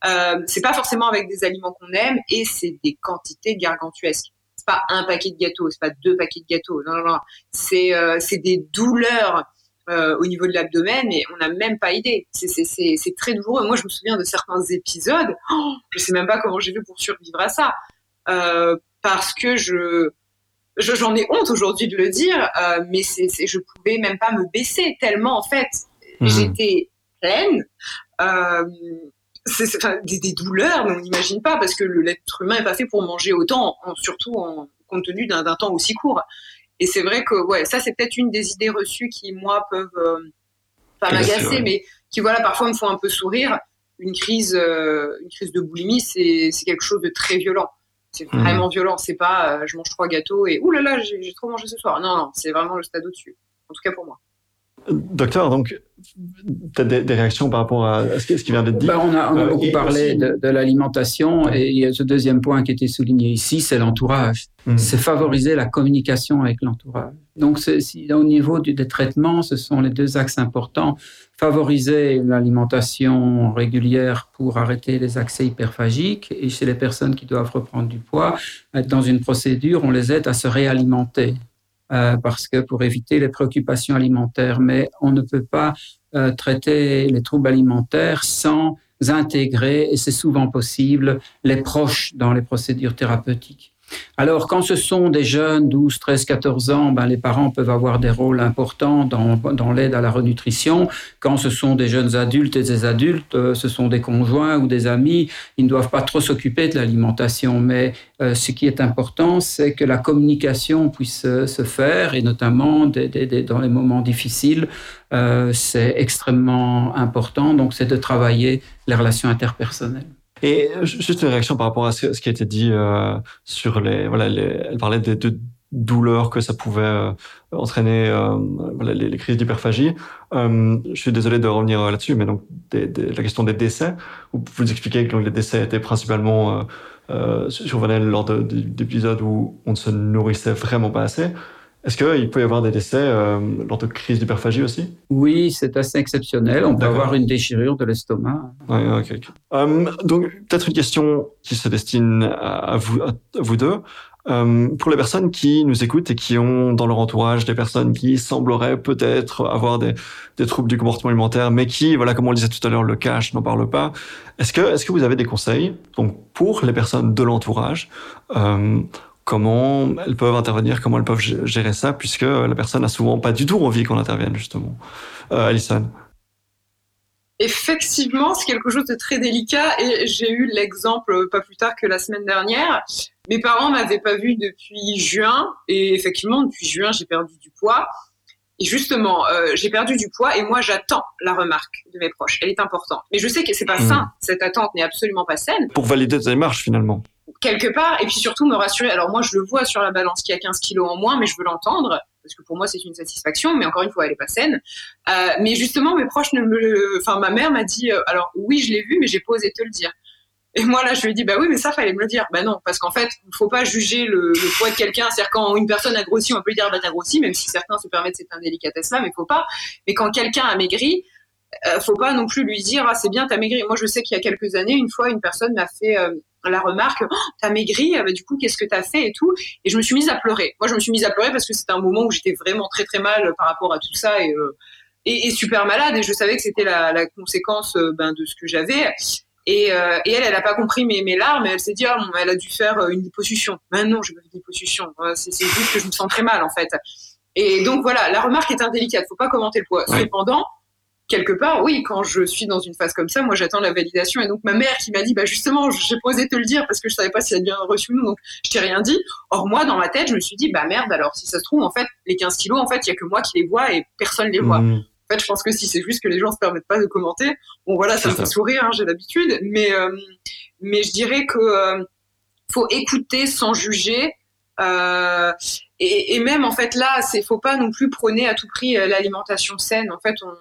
euh, c'est pas forcément avec des aliments qu'on aime et c'est des quantités gargantuesques. C'est pas un paquet de gâteaux, c'est pas deux paquets de gâteaux. Non, non, non. C'est c'est des douleurs euh, au niveau de l'abdomen et on n'a même pas idée. C'est très douloureux. Moi, je me souviens de certains épisodes. Oh, je sais même pas comment j'ai fait pour survivre à ça. Euh, parce que je j'en ai honte aujourd'hui de le dire, euh, mais c'est je pouvais même pas me baisser tellement en fait mmh. j'étais pleine. Euh, c'est des, des, douleurs, mais on n'imagine pas parce que l'être humain est pas fait pour manger autant, surtout en, compte tenu d'un temps aussi court. Et c'est vrai que ouais, ça c'est peut-être une des idées reçues qui moi peuvent euh, pas m'agacer, mais qui voilà parfois me font un peu sourire. Une crise, une crise de boulimie, c'est quelque chose de très violent. C'est mmh. vraiment violent. C'est pas euh, je mange trois gâteaux et ouh là là j'ai trop mangé ce soir. Non non, c'est vraiment le stade au-dessus. En tout cas pour moi. Docteur, donc, tu as des, réactions par rapport à ce qui vient d'être dit ben, On a, beaucoup euh, parlé de, l'alimentation et il y a ce deuxième point qui était souligné ici, c'est l'entourage. Hmm. C'est favoriser la communication avec l'entourage. Donc, au niveau du, des traitements, ce sont les deux axes importants. Favoriser l'alimentation régulière pour arrêter les accès hyperphagiques et chez les personnes qui doivent reprendre du poids, être dans une procédure, on les aide à se réalimenter. Euh, parce que pour éviter les préoccupations alimentaires, mais on ne peut pas euh, traiter les troubles alimentaires sans intégrer, et c'est souvent possible, les proches dans les procédures thérapeutiques. Alors, quand ce sont des jeunes, 12, 13, 14 ans, ben, les parents peuvent avoir des rôles importants dans, dans l'aide à la renutrition. Quand ce sont des jeunes adultes et des adultes, euh, ce sont des conjoints ou des amis, ils ne doivent pas trop s'occuper de l'alimentation. Mais euh, ce qui est important, c'est que la communication puisse euh, se faire, et notamment dans les moments difficiles, c'est extrêmement important. Donc, c'est de travailler les relations interpersonnelles. Et juste une réaction par rapport à ce, qui a été dit euh, sur les, voilà, elle parlait des, de douleurs que ça pouvait euh, entraîner, euh, voilà, les, crises d'hyperphagie. je suis désolé de revenir là-dessus, mais donc la question des décès, vous, expliquez que les décès étaient principalement survenaient lors d'épisodes où on ne se nourrissait vraiment pas assez. Est-ce qu'il peut y avoir des décès euh, lors de crises d'hyperphagie aussi? Oui, c'est assez exceptionnel. On peut avoir une déchirure de l'estomac. Ouais. Euh, donc, peut-être une question qui se destine à vous, vous deux. Euh, pour les personnes qui nous écoutent et qui ont dans leur entourage des personnes qui sembleraient peut-être avoir des, des troubles du comportement alimentaire, mais qui, voilà, comme on le disait tout à l'heure, le cachent, n'en parlent pas. Est-ce que, est-ce que vous avez des conseils donc pour les personnes de l'entourage Comment elles peuvent intervenir, comment elles peuvent gérer ça, puisque la personne a souvent pas du tout envie qu'on intervienne justement. Euh, Alison effectivement, c'est quelque chose de très délicat et j'ai eu l'exemple euh, pas plus tard que la semaine dernière. Mes parents m'avaient pas vu depuis juin et effectivement, depuis juin, j'ai perdu du poids. Et justement, euh, j'ai perdu du poids et moi, j'attends la remarque de mes proches. Elle est importante. Mais je sais que c'est pas mmh. sain. Cette attente n'est absolument pas saine. Pour valider ta démarche, finalement. Quelque part. Et puis surtout, me rassurer. Alors moi, je le vois sur la balance qui a 15 kilos en moins, mais je veux l'entendre parce que pour moi c'est une satisfaction, mais encore une fois elle est pas saine. Euh, mais justement mes proches ne me, enfin ma mère m'a dit, euh, alors oui je l'ai vu, mais j'ai pas osé te le dire. Et moi là je lui ai dit bah oui mais ça fallait me le dire. Bah non parce qu'en fait il faut pas juger le, poids de quelqu'un. C'est-à-dire quand une personne a grossi on peut lui dire bah t'as grossi, même si certains se permettent cette indélicatesse là, mais faut pas. Mais quand quelqu'un a maigri, euh, faut pas non plus lui dire ah c'est bien t'as maigri. Moi je sais qu'il y a quelques années une fois une personne m'a fait euh, la remarque, oh, t'as maigri, euh, bah, du coup, qu'est-ce que t'as fait et tout. Et je me suis mise à pleurer. Moi, je me suis mise à pleurer parce que c'était un moment où j'étais vraiment très très mal par rapport à tout ça et, euh, et, super malade. Et je savais que c'était la, la, conséquence euh, ben, de ce que j'avais. Et, euh, et, elle, elle n'a pas compris mes, mes larmes. elle s'est dit, oh, elle a dû faire une liposuction. Ben non, je veux une liposuction. C'est juste que je me sens très mal en fait. Et donc voilà, la remarque est indélicate. Faut pas commenter le poids. Cependant, quelque part, oui, quand je suis dans une phase comme ça, moi j'attends la validation. Et donc ma mère qui m'a dit, bah justement, j'ai posé te le dire parce que je savais pas si elle bien reçu ou non, donc je t'ai rien dit. Or moi, dans ma tête, je me suis dit, bah merde, alors si ça se trouve, en fait, les 15 kilos, en fait, il y a que moi qui les vois et personne les voit. Mmh. En fait, je pense que si c'est juste que les gens se permettent pas de commenter, bon voilà, ça me fait sourire, hein, j'ai l'habitude, mais euh, mais je dirais que euh, faut écouter sans juger. Euh, et, et, même en fait là, c'est faut pas non plus prôner à tout prix euh, l'alimentation saine. En fait, on,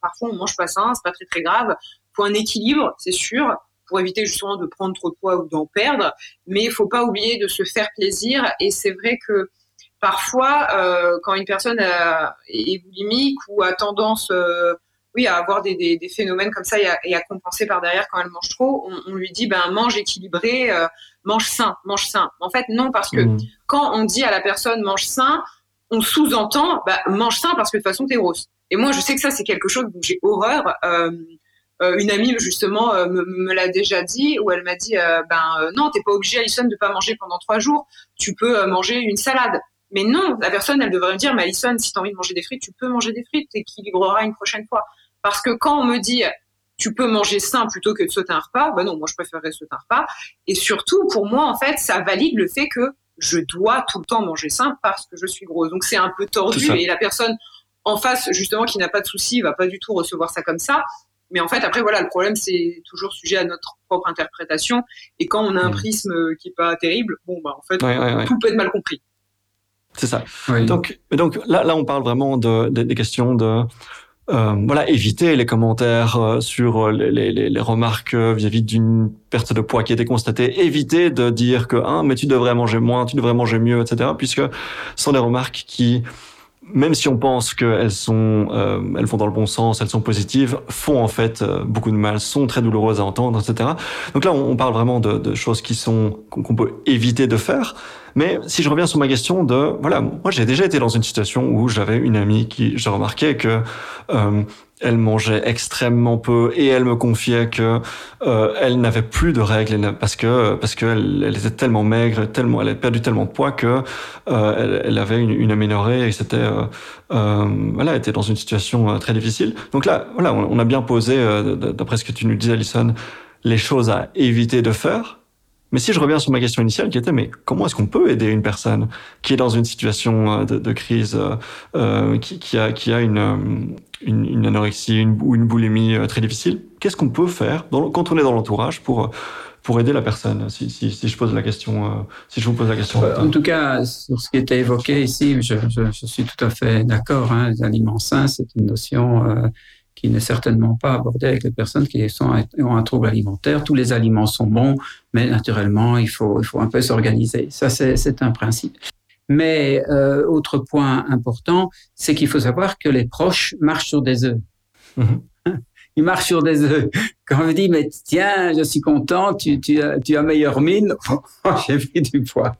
parfois on mange pas sain, c'est pas très très grave. Faut un équilibre, c'est sûr, pour éviter justement de prendre trop de poids ou d'en perdre. Mais il faut pas oublier de se faire plaisir. Et c'est vrai que parfois, euh, quand une personne est boulimique ou a tendance euh, oui, à avoir des, des, des, phénomènes comme ça et à, et à, compenser par derrière quand elle mange trop, on, on lui dit ben mange équilibré, euh, mange sain, mange sain. En fait, non, parce que mmh. quand on dit à la personne mange sain, on sous-entend bah, mange sain parce que de toute façon t'es grosse. Et moi, je sais que ça c'est quelque chose dont j'ai horreur. Euh, euh, une amie justement me, me l'a déjà dit où elle m'a dit ben non t'es pas obligé Alison de pas manger pendant trois jours tu peux manger une salade mais non la personne elle devrait me dire mais Alison si t'as envie de manger des frites tu peux manger des frites t'équilibreras une prochaine fois parce que quand on me dit tu peux manger sain plutôt que de sauter un repas, bah non, moi je préférerais sauter un repas. Et surtout, pour moi, en fait, ça valide le fait que je dois tout le temps manger sain parce que je suis grosse. Donc c'est un peu tordu et la personne en face, justement, qui n'a pas de souci, va pas du tout recevoir ça comme ça. Mais en fait, après, voilà, le problème, c'est toujours sujet à notre propre interprétation. Et quand on a un mmh. prisme qui est pas terrible, bon, bah, en fait, tout peut être mal compris. C'est ça. Donc, donc là, là, on parle vraiment de, des questions de euh, voilà, éviter les commentaires euh, sur euh, les, les, les remarques vis-à-vis d'une perte de poids qui a été constatée, éviter de dire que ah mais tu devrais manger moins, tu devrais manger mieux, etc. Puisque ce sont des remarques qui même si on pense qu'elles sont, euh, elles vont dans le bon sens, elles sont positives, font en fait euh, beaucoup de mal, sont très douloureuses à entendre, etc. Donc là, on, parle vraiment de, de, choses qui sont qu'on peut éviter de faire. Mais si je reviens sur ma question de, voilà, moi j'ai déjà été dans une situation où j'avais une amie qui, j'ai remarqué que euh, elle mangeait extrêmement peu et elle me confiait que euh, elle n'avait plus de règles parce que parce qu'elle elle était tellement maigre, tellement elle avait perdu tellement de poids que euh, elle, avait une, une aménorrhée et c'était euh, euh voilà, était dans une situation euh, très difficile. Donc là, voilà, on, a bien posé d'après ce que tu nous disais, Alison, les choses à éviter de faire mais si je reviens sur ma question initiale qui était, mais comment est-ce qu'on peut aider une personne qui est dans une situation euh, de, de crise, euh, euh, qui, qui, a, qui a une, une, une anorexie une, ou une boulimie très difficile Qu'est-ce qu'on peut faire dans, quand on est dans l'entourage pour pour aider la personne si, si, si, je pose la question si je vous pose la question en tout cas sur ce qui était évoqué ici je, je, je suis tout à fait d'accord hein, les aliments sains c'est une notion euh, qui n'est certainement pas abordé avec les personnes qui sont, ont un trouble alimentaire. Tous les aliments sont bons, mais naturellement, il faut, il faut un peu s'organiser. Ça, c'est un principe. Mais euh, autre point important, c'est qu'il faut savoir que les proches marchent sur des œufs. Mmh. Ils marchent sur des œufs. quand on me dit, mais tiens, je suis content, tu, tu, tu as meilleure mine, j'ai pris du poids.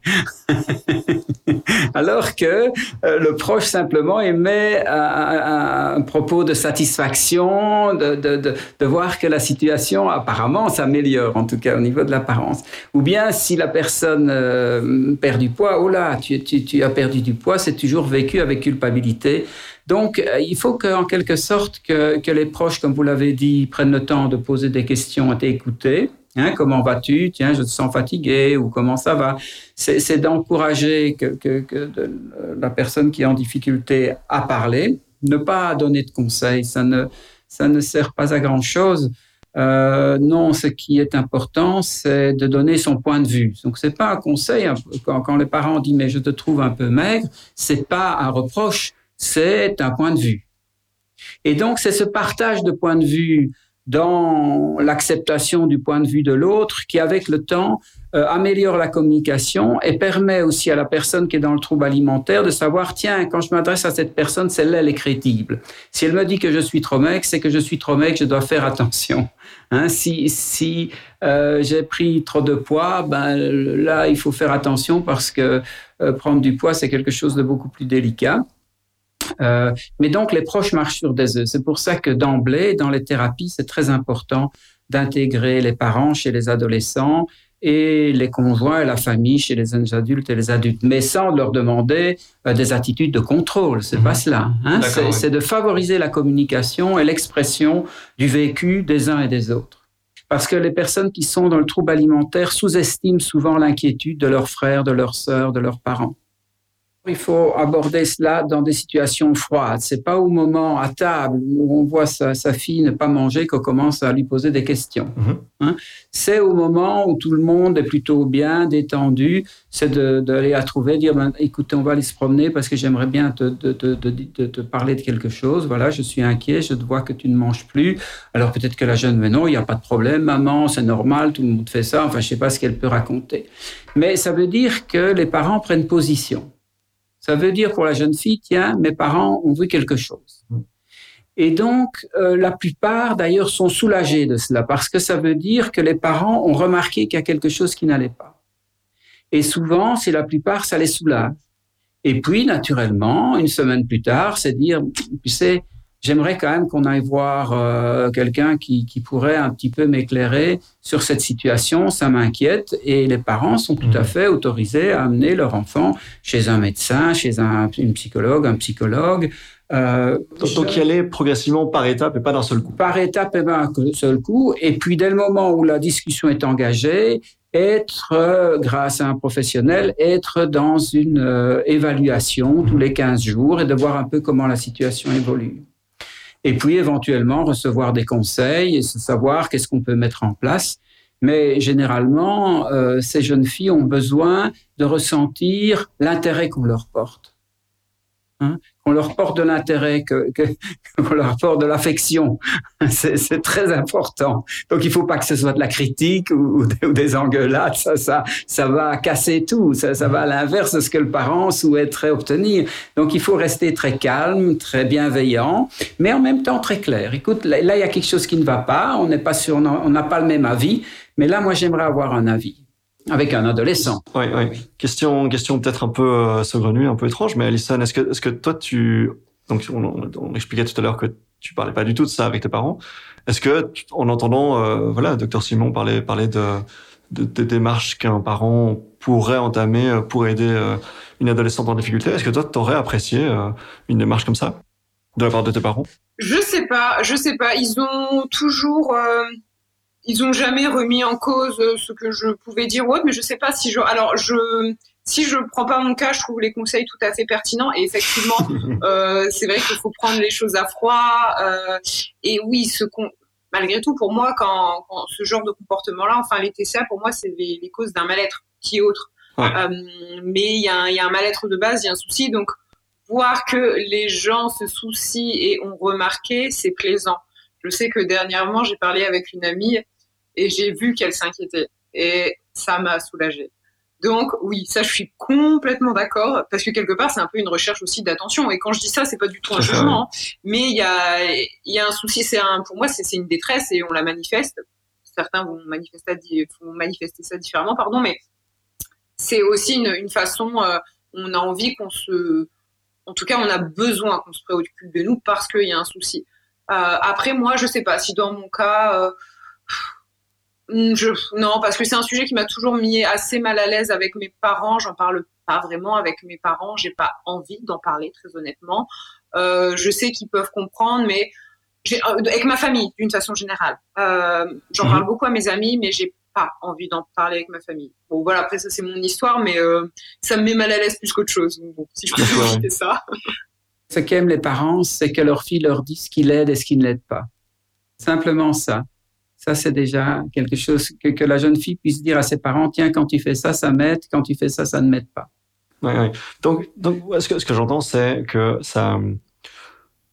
Alors que euh, le proche simplement émet un, un, propos de satisfaction, de, de, de, de, voir que la situation apparemment s'améliore, en tout cas au niveau de l'apparence. Ou bien si la personne euh, perd du poids, oh là, tu, tu, tu as perdu du poids, c'est toujours vécu avec culpabilité donc, euh, il faut qu'en quelque sorte que, les proches, comme vous l'avez dit, prennent le temps de poser des questions et d'écouter. Hein, comment vas-tu Tiens, je te sens fatigué ou comment ça va C'est d'encourager que la personne qui est en difficulté à parler, ne pas donner de conseils, ça ne, ça ne sert pas à grand-chose. Euh, non, ce qui est important, c'est de donner son point de vue. Donc, c'est pas un conseil. Hein, quand, quand les parents disent mais je te trouve un peu maigre, c'est pas un reproche c'est un point de vue. Et donc, c'est ce partage de points de vue dans l'acceptation du point de vue de l'autre qui, avec le temps, euh, améliore la communication et permet aussi à la personne qui est dans le trouble alimentaire de savoir, tiens, quand je m'adresse à cette personne, celle-là, elle est crédible. Si elle me dit que je suis trop mec, c'est que je suis trop mec, je dois faire attention. Hein, si si euh, j'ai pris trop de poids, ben là, il faut faire attention parce que euh, prendre du poids, c'est quelque chose de beaucoup plus délicat. Euh, mais donc, les proches marchent sur des œufs. C'est pour ça que d'emblée, dans les thérapies, c'est très important d'intégrer les parents chez les adolescents et les conjoints et la famille chez les jeunes adultes et les adultes, mais sans leur demander euh, des attitudes de contrôle. C'est pas mhm. cela. Hein? C'est de favoriser la communication et l'expression du vécu des uns et des autres. Parce que les personnes qui sont dans le trouble alimentaire sous-estiment souvent l'inquiétude de leurs frères, de leurs sœurs, de leurs parents. Il faut aborder cela dans des situations froides. C'est pas au moment à table où on voit sa, sa fille ne pas manger qu'on commence à lui poser des questions. Mm-hmm. Hein? C'est au moment où tout le monde est plutôt bien détendu. C'est d'aller à trouver, dire ben, écoutez, on va aller se promener parce que j'aimerais bien te, te, te, te, parler de quelque chose. Voilà, je suis inquiet, je te vois que tu ne manges plus. Alors peut-être que la jeune, mais non, il n'y a pas de problème, maman, c'est normal, tout le monde fait ça. Enfin, je sais pas ce qu'elle peut raconter. Mais ça veut dire que les parents prennent position. Ça veut dire pour la jeune fille, tiens, mes parents ont vu quelque chose. Et donc, euh, la plupart, d'ailleurs, sont soulagés de cela, parce que ça veut dire que les parents ont remarqué qu'il y a quelque chose qui n'allait pas. Et souvent, c'est la plupart, ça les soulage. Et puis, naturellement, une semaine plus tard, c'est dire, tu sais, j'aimerais quand même qu'on aille voir euh, quelqu'un qui, qui, pourrait un petit peu m'éclairer sur cette situation, ça m'inquiète. Et les parents sont tout à mmh. fait autorisés à amener leur enfant chez un médecin, chez un une psychologue, un psychologue. Euh, donc, y aller progressivement par étapes et pas d'un seul coup. Par étapes et pas d'un seul coup. Et puis dès le moment où la discussion est engagée, être, euh, grâce à un professionnel, être dans une euh, évaluation tous les 15 jours et de voir un peu comment la situation évolue et puis éventuellement recevoir des conseils et savoir qu'est-ce qu'on peut mettre en place. Mais généralement, euh, ces jeunes filles ont besoin de ressentir l'intérêt qu'on leur porte. Hein qu'on leur porte de l'intérêt, que, qu'on leur porte de l'affection. C'est, très important. Donc il faut pas que ce soit de la critique ou, ou des engueulades. Ça, ça, ça va casser tout. Ça, ça va à l'inverse de ce que le parent souhaiterait obtenir. Donc il faut rester très calme, très bienveillant, mais en même temps très clair. Écoute, là il y a quelque chose qui ne va pas. On n'est pas sûr, on n'a pas le même avis. Mais là, moi, j'aimerais avoir un avis avec un adolescent. Oui, oui. Question, question peut-être un peu euh, saugrenue, un peu étrange, mais Alison, est-ce que, est-ce que toi, tu, donc on, on, expliquait tout à l'heure que tu parlais pas du tout de ça avec tes parents. Est-ce que, en entendant, euh, voilà, docteur Simon parler, parler de, de, de démarches qu'un parent pourrait entamer euh, pour aider euh, une adolescente en difficulté, est-ce que toi, tu aurais apprécié une démarche comme ça de la part de tes parents? Je sais pas, je sais pas. Ils ont toujours ils ont jamais remis en cause euh, ce que je pouvais dire ou autre, mais je sais pas si je. Alors, je, si je prends pas mon cas, je trouve les conseils tout à fait pertinents. Et effectivement, euh, c'est vrai qu'il faut prendre les choses à froid. Euh, et oui, ce qu'on, malgré tout, pour moi, quand, quand ce genre de comportement-là, enfin les TCA, pour moi, c'est les, les, causes d'un mal-être qui est autre. Euh, mais il y a un mal-être de base, il y a un souci. Donc, voir que les gens se soucient et ont remarqué, c'est plaisant. Je sais que dernièrement, j'ai parlé avec une amie et j'ai vu qu'elle s'inquiétait et ça m'a soulagée Donc oui, ça je suis complètement d'accord parce que quelque part c'est un peu une recherche aussi d'attention. Et quand je dis ça, c'est pas du tout un jugement, hein. mais il y a il y a un souci. C'est un pour moi c'est une détresse et on la manifeste. Certains vont manifester vont manifester ça différemment, pardon, mais c'est aussi une, une façon. Euh, on a envie qu'on se, en tout cas, on a besoin qu'on se préoccupe de nous parce qu'il y a un souci. Euh, après, moi, je sais pas si dans mon cas. Euh, je, non, parce que c'est un sujet qui m'a toujours mis assez mal à l'aise avec mes parents. J'en parle pas vraiment avec mes parents. J'ai pas envie d'en parler, très honnêtement. Euh, je sais qu'ils peuvent comprendre, mais euh, avec ma famille, d'une façon générale. Euh, J'en parle mhm. beaucoup à mes amis, mais j'ai pas envie d'en parler avec ma famille. Bon, voilà, après, ça, c'est mon histoire, mais euh, ça me met mal à l'aise plus qu'autre chose. Bon, si je peux éviter ça. Ce qu'aiment les parents, c'est que leur fille leur dise ce qui l'aide et ce qui ne l'aide pas. Simplement ça. Ça, c'est déjà quelque chose que, la jeune fille puisse dire à ses parents, tiens, quand tu fais ça, ça m'aide, quand tu fais ça, ça ne m'aide pas. Oui, oui. Donc, donc ce que, j'entends, c'est que ça,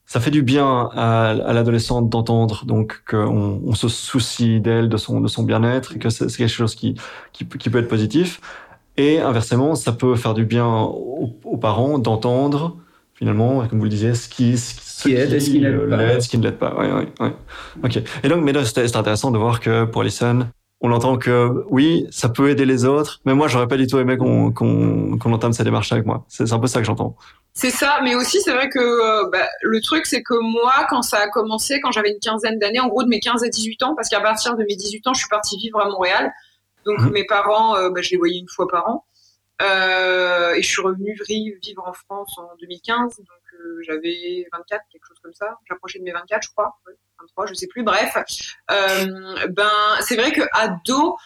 ça fait du bien à, l'adolescente d'entendre donc qu'on on se soucie d'elle, de son, de son bien-être, et que c'est quelque chose qui, qui, peut être positif. Et inversement, ça peut faire du bien aux, parents d'entendre finalement, comme vous le disiez, ce qui aide et ce qui n'aide pas. ce qui ne l'aide pas. Ouais, ouais, ouais. Ok. Et donc, mais là, c'est intéressant de voir que pour Alison, on entend que oui, ça peut aider les autres, mais moi, j'aurais pas du tout aimé qu'on entame cette démarche avec moi. C'est un peu ça que j'entends. C'est ça, mais aussi c'est vrai que euh, bah, le truc c'est que moi, quand ça a commencé, quand j'avais une quinzaine d'années, en gros de mes 15 à 18 ans, parce qu'à partir de mes 18 ans, je suis partie vivre à Montréal, donc mmh. mes parents, euh, bah, je les voyais une fois par an. Euh, et je suis revenue vivre en France en 2015, donc euh, j'avais 24, quelque chose comme ça. J'approchais de mes 24, je crois, 23, je sais plus. Bref, euh, ben c'est vrai que ado,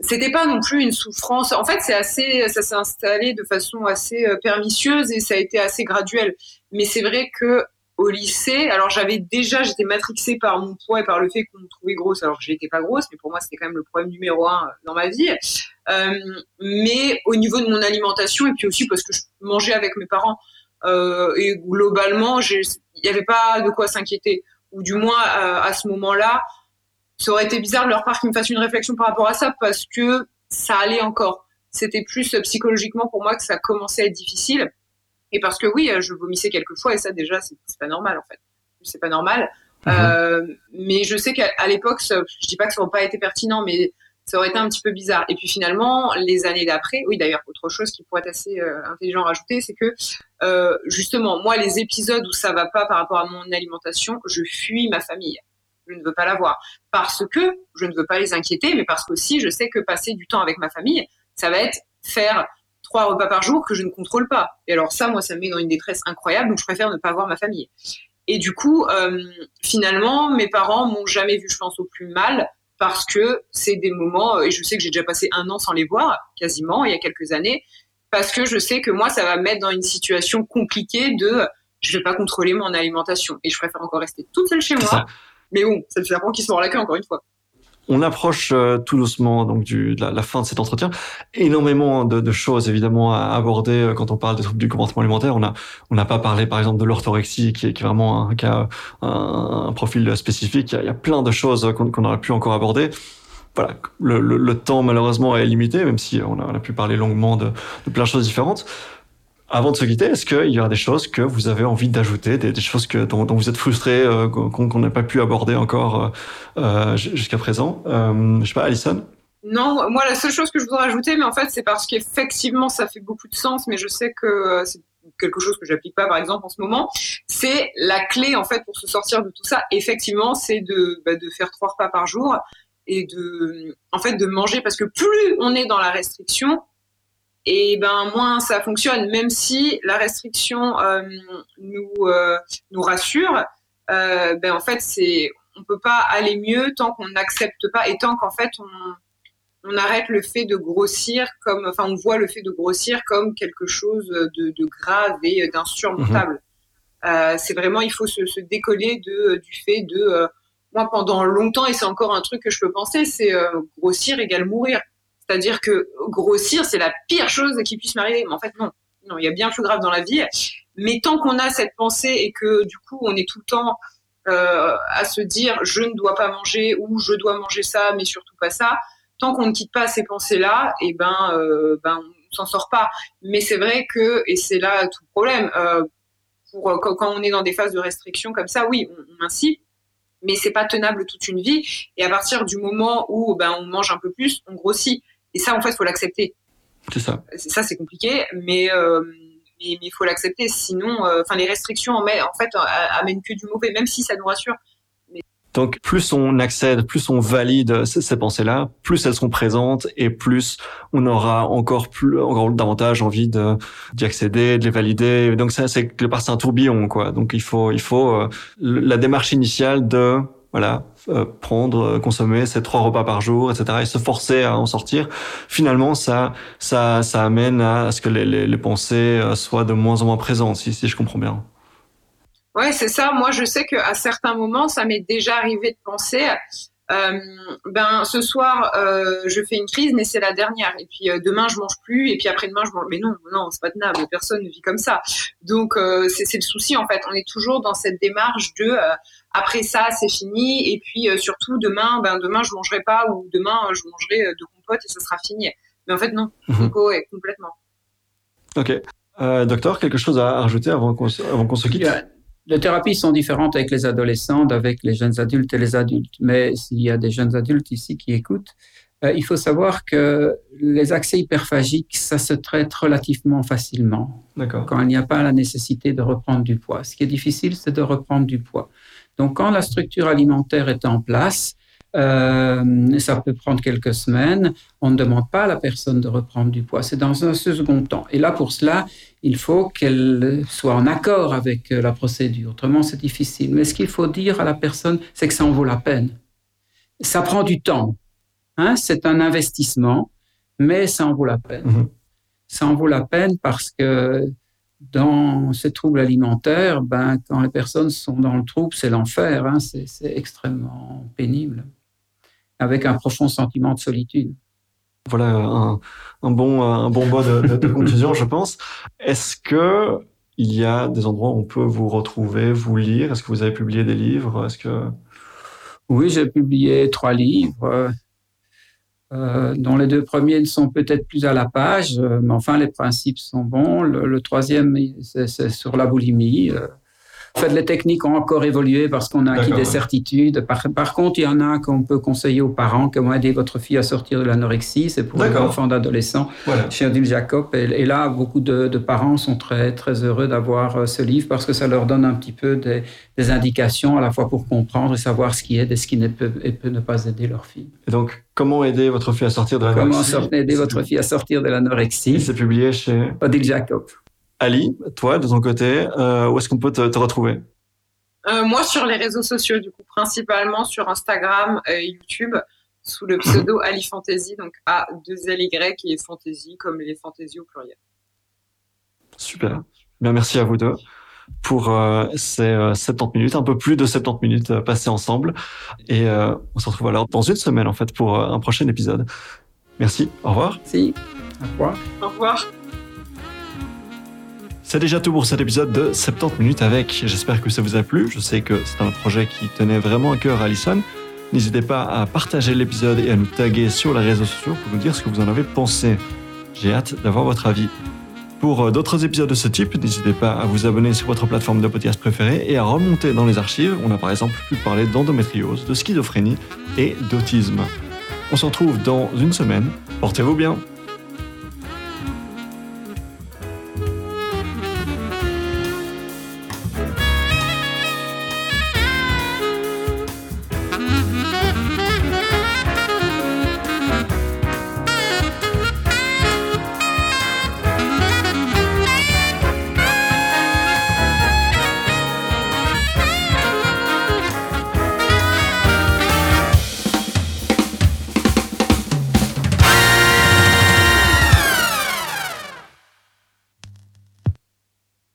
c'était pas non plus une souffrance. En fait, c'est assez, ça s'est installé de façon assez pernicieuse et ça a été assez graduel. Mais c'est vrai que au lycée, alors j'avais déjà, j'étais matrixée par mon poids et par le fait qu'on me trouvait grosse, alors que je n'étais pas grosse, mais pour moi c'était quand même le problème numéro un dans ma vie. Euh, mais au niveau de mon alimentation et puis aussi parce que je mangeais avec mes parents euh, et globalement, il n'y avait pas de quoi s'inquiéter. Ou du moins à ce moment-là, ça aurait été bizarre de leur part qu'ils me fassent une réflexion par rapport à ça parce que ça allait encore. C'était plus psychologiquement pour moi que ça commençait à être difficile. Et parce que oui, je vomissais quelquefois et ça déjà, c'est pas normal en fait. C'est pas normal. Mhm. Euh, mais je sais qu'à l'époque, je dis pas que ça n'aurait pas été pertinent, mais ça aurait été un petit peu bizarre. Et puis finalement, les années d'après, oui d'ailleurs, autre chose qui pourrait être assez euh, intelligent à rajouter, c'est que euh, justement, moi, les épisodes où ça va pas par rapport à mon alimentation, je fuis ma famille. Je ne veux pas la voir parce que je ne veux pas les inquiéter, mais parce qu'aussi je sais que passer du temps avec ma famille, ça va être faire trois repas par jour que je ne contrôle pas. Et alors ça, moi, ça me met dans une détresse incroyable, donc je préfère ne pas voir ma famille. Et du coup, euh, finalement, mes parents m'ont jamais vu, je pense, au plus mal, parce que c'est des moments, et je sais que j'ai déjà passé un an sans les voir, quasiment, il y a quelques années, parce que je sais que moi, ça va me mettre dans une situation compliquée de je vais pas contrôler mon alimentation. Et je préfère encore rester toute seule chez moi. Mais bon, ça me fait qui se mord la queue, encore une fois on approche euh, tout doucement donc de la, fin de cet entretien. Énormément de, choses évidemment à aborder euh, quand on parle des troubles du comportement alimentaire. On n'a pas parlé par exemple de l'orthorexie qui est, vraiment un, un, profil spécifique. Il y, a, plein de choses qu'on aurait pu encore aborder. Voilà, le, temps malheureusement est limité, même si on a, on a pu parler longuement de, de plein de choses différentes. Avant de se quitter, est-ce qu'il y a des choses que vous avez envie d'ajouter, des, choses que, dont, vous êtes frustré, euh, qu'on n'a pas pu aborder encore euh, euh jusqu'à présent euh, Je sais pas, Alison? Non, moi la seule chose que je voudrais ajouter, mais en fait c'est parce qu'effectivement ça fait beaucoup de sens, mais je sais que c'est quelque chose que j'applique pas par exemple en ce moment, c'est la clé en fait pour se sortir de tout ça. Effectivement, c'est de, bah, de faire trois repas par jour et de en fait de manger. Parce que plus on est dans la restriction, et ben moins ça fonctionne. Même si la restriction euh, nous euh, nous rassure, euh, ben en fait c'est on peut pas aller mieux tant qu'on n'accepte pas et tant qu'en fait on on arrête le fait de grossir comme enfin on voit le fait de grossir comme quelque chose de, de grave et d'insurmontable. Mmh. c'est vraiment il faut se, se, décoller de du fait de moi pendant longtemps et c'est encore un truc que je peux penser c'est grossir égale mourir c'est-à-dire que grossir, c'est la pire chose qui puisse m'arriver. Mais en fait, non. Non, il y a bien plus grave dans la vie. Mais tant qu'on a cette pensée et que du coup, on est tout le temps euh, à se dire je ne dois pas manger ou je dois manger ça, mais surtout pas ça, tant qu'on ne quitte pas ces pensées-là, et eh ben, euh, ben on s'en sort pas. Mais c'est vrai que, et c'est là tout le problème, euh, pour, quand, on est dans des phases de restriction comme ça, oui, on, on incite, mais c'est pas tenable toute une vie. Et à partir du moment où ben, on mange un peu plus, on grossit. Et ça, en fait, il faut l'accepter. C'est ça. Ça, c'est compliqué, mais euh, mais il faut l'accepter. Sinon, euh, enfin, les restrictions en, en fait amènent que du mauvais, même si ça nous rassure. Donc, plus on accède, plus on valide ces, pensées-là, plus elles seront présentes et plus on aura encore plus, encore davantage envie de d'y accéder, de les valider. Donc, ça, c'est part c'est un tourbillon, quoi. Donc, il faut, il faut euh, la démarche initiale de voilà, euh, prendre, euh, consommer ces trois repas par jour, etc., et se forcer à en sortir. Finalement, ça, ça, ça amène à ce que les, pensées soient de moins en moins présentes, si, si je comprends bien. Ouais, c'est ça. Moi, je sais qu'à certains moments, ça m'est déjà arrivé de penser, euh, ben ce soir, euh, je fais une crise, mais c'est la dernière. Et puis euh, demain, je mange plus. Et puis après-demain, je mange. Mais non, non, c'est pas tenable. Personne ne vit comme ça. Donc euh, c'est le souci en fait. On est toujours dans cette démarche de euh, après ça, c'est fini. Et puis surtout demain, ben demain, je mangerai pas ou demain, je mangerai de compote et ça sera fini. Mais en fait, non. Mhm. Nico est complètement. Ok. docteur, quelque chose à rajouter avant qu'on qu'on se quitte? Les thérapies sont différentes avec les adolescents d'avec les jeunes adultes et les adultes. Mais s'il y a des jeunes adultes ici qui écoutent, euh, il faut savoir que les accès hyperphagiques, ça se traite relativement facilement. Quand il n'y a pas la nécessité de reprendre du poids. Ce qui est difficile, c'est de reprendre du poids. Donc, quand la structure alimentaire est en place, euh, ça peut prendre quelques semaines. On ne demande pas à la personne de reprendre du poids. C'est dans un second temps. Et là, pour cela, il faut qu'elle soit en accord avec euh, la procédure. Autrement, c'est difficile. Mais ce qu'il faut dire à la personne, c'est que ça en vaut la peine. Ça prend du temps. Hein? C'est un investissement, mais ça en vaut la peine. Mm-hmm. Ça en vaut la peine parce que dans ces troubles alimentaires, ben, quand les personnes sont dans le trouble, c'est l'enfer. Hein? C'est extrêmement pénible avec un profond sentiment de solitude. Voilà un, un bon, un bon mot de, de, conclusion, je pense. Est-ce que il y a des endroits où on peut vous retrouver, vous lire? Est-ce que vous avez publié des livres? Est-ce que oui, j'ai publié trois livres. Euh, dont les deux premiers ne sont peut-être plus à la page, mais enfin les principes sont bons. Le, le troisième, c'est sur la boulimie. Euh, en fait, les techniques ont encore évolué parce qu'on a acquis des certitudes. Par, contre, il y en a qu'on peut conseiller aux parents, comment aider votre fille à sortir de l'anorexie. C'est pour les enfants d'adolescents chez Odile Jacob. Et, là, beaucoup de, parents sont très, très heureux d'avoir euh, ce livre parce que ça leur donne un petit peu des, indications à la fois pour comprendre et savoir ce qui aide et ce qui ne peut, et peut ne pas aider leur fille. Et donc, comment aider votre fille à sortir de l'anorexie? Comment aider votre fille à sortir de l'anorexie? C'est publié chez Odile Jacob. Ali, toi, de ton côté, euh, où est-ce qu'on peut te, retrouver? Euh, Moi, sur les réseaux sociaux, du coup, principalement sur Instagram et YouTube, sous le pseudo Ali Fantasy, donc A-2-L-Y et Fantasy, comme les fantaisies au pluriel. Super. Bien, merci à vous deux pour euh, ces 70 minutes, un peu plus de 70 minutes passées ensemble. Et on se retrouve alors dans une semaine, en fait, pour un prochain épisode. Merci. Au revoir. Si. Au revoir. Au revoir. C'est déjà tout pour cet épisode de 70 minutes avec. J'espère que ça vous a plu. Je sais que c'est un projet qui tenait vraiment à cœur à Alison. N'hésitez pas à partager l'épisode et à nous taguer sur les réseaux sociaux pour nous dire ce que vous en avez pensé. J'ai hâte d'avoir votre avis. Pour euh, d'autres épisodes de ce type, n'hésitez pas à vous abonner sur votre plateforme de podcast préférée et à remonter dans les archives. On a par exemple pu parler d'endométriose, de schizophrénie et d'autisme. On se retrouve dans une semaine. Portez-vous bien.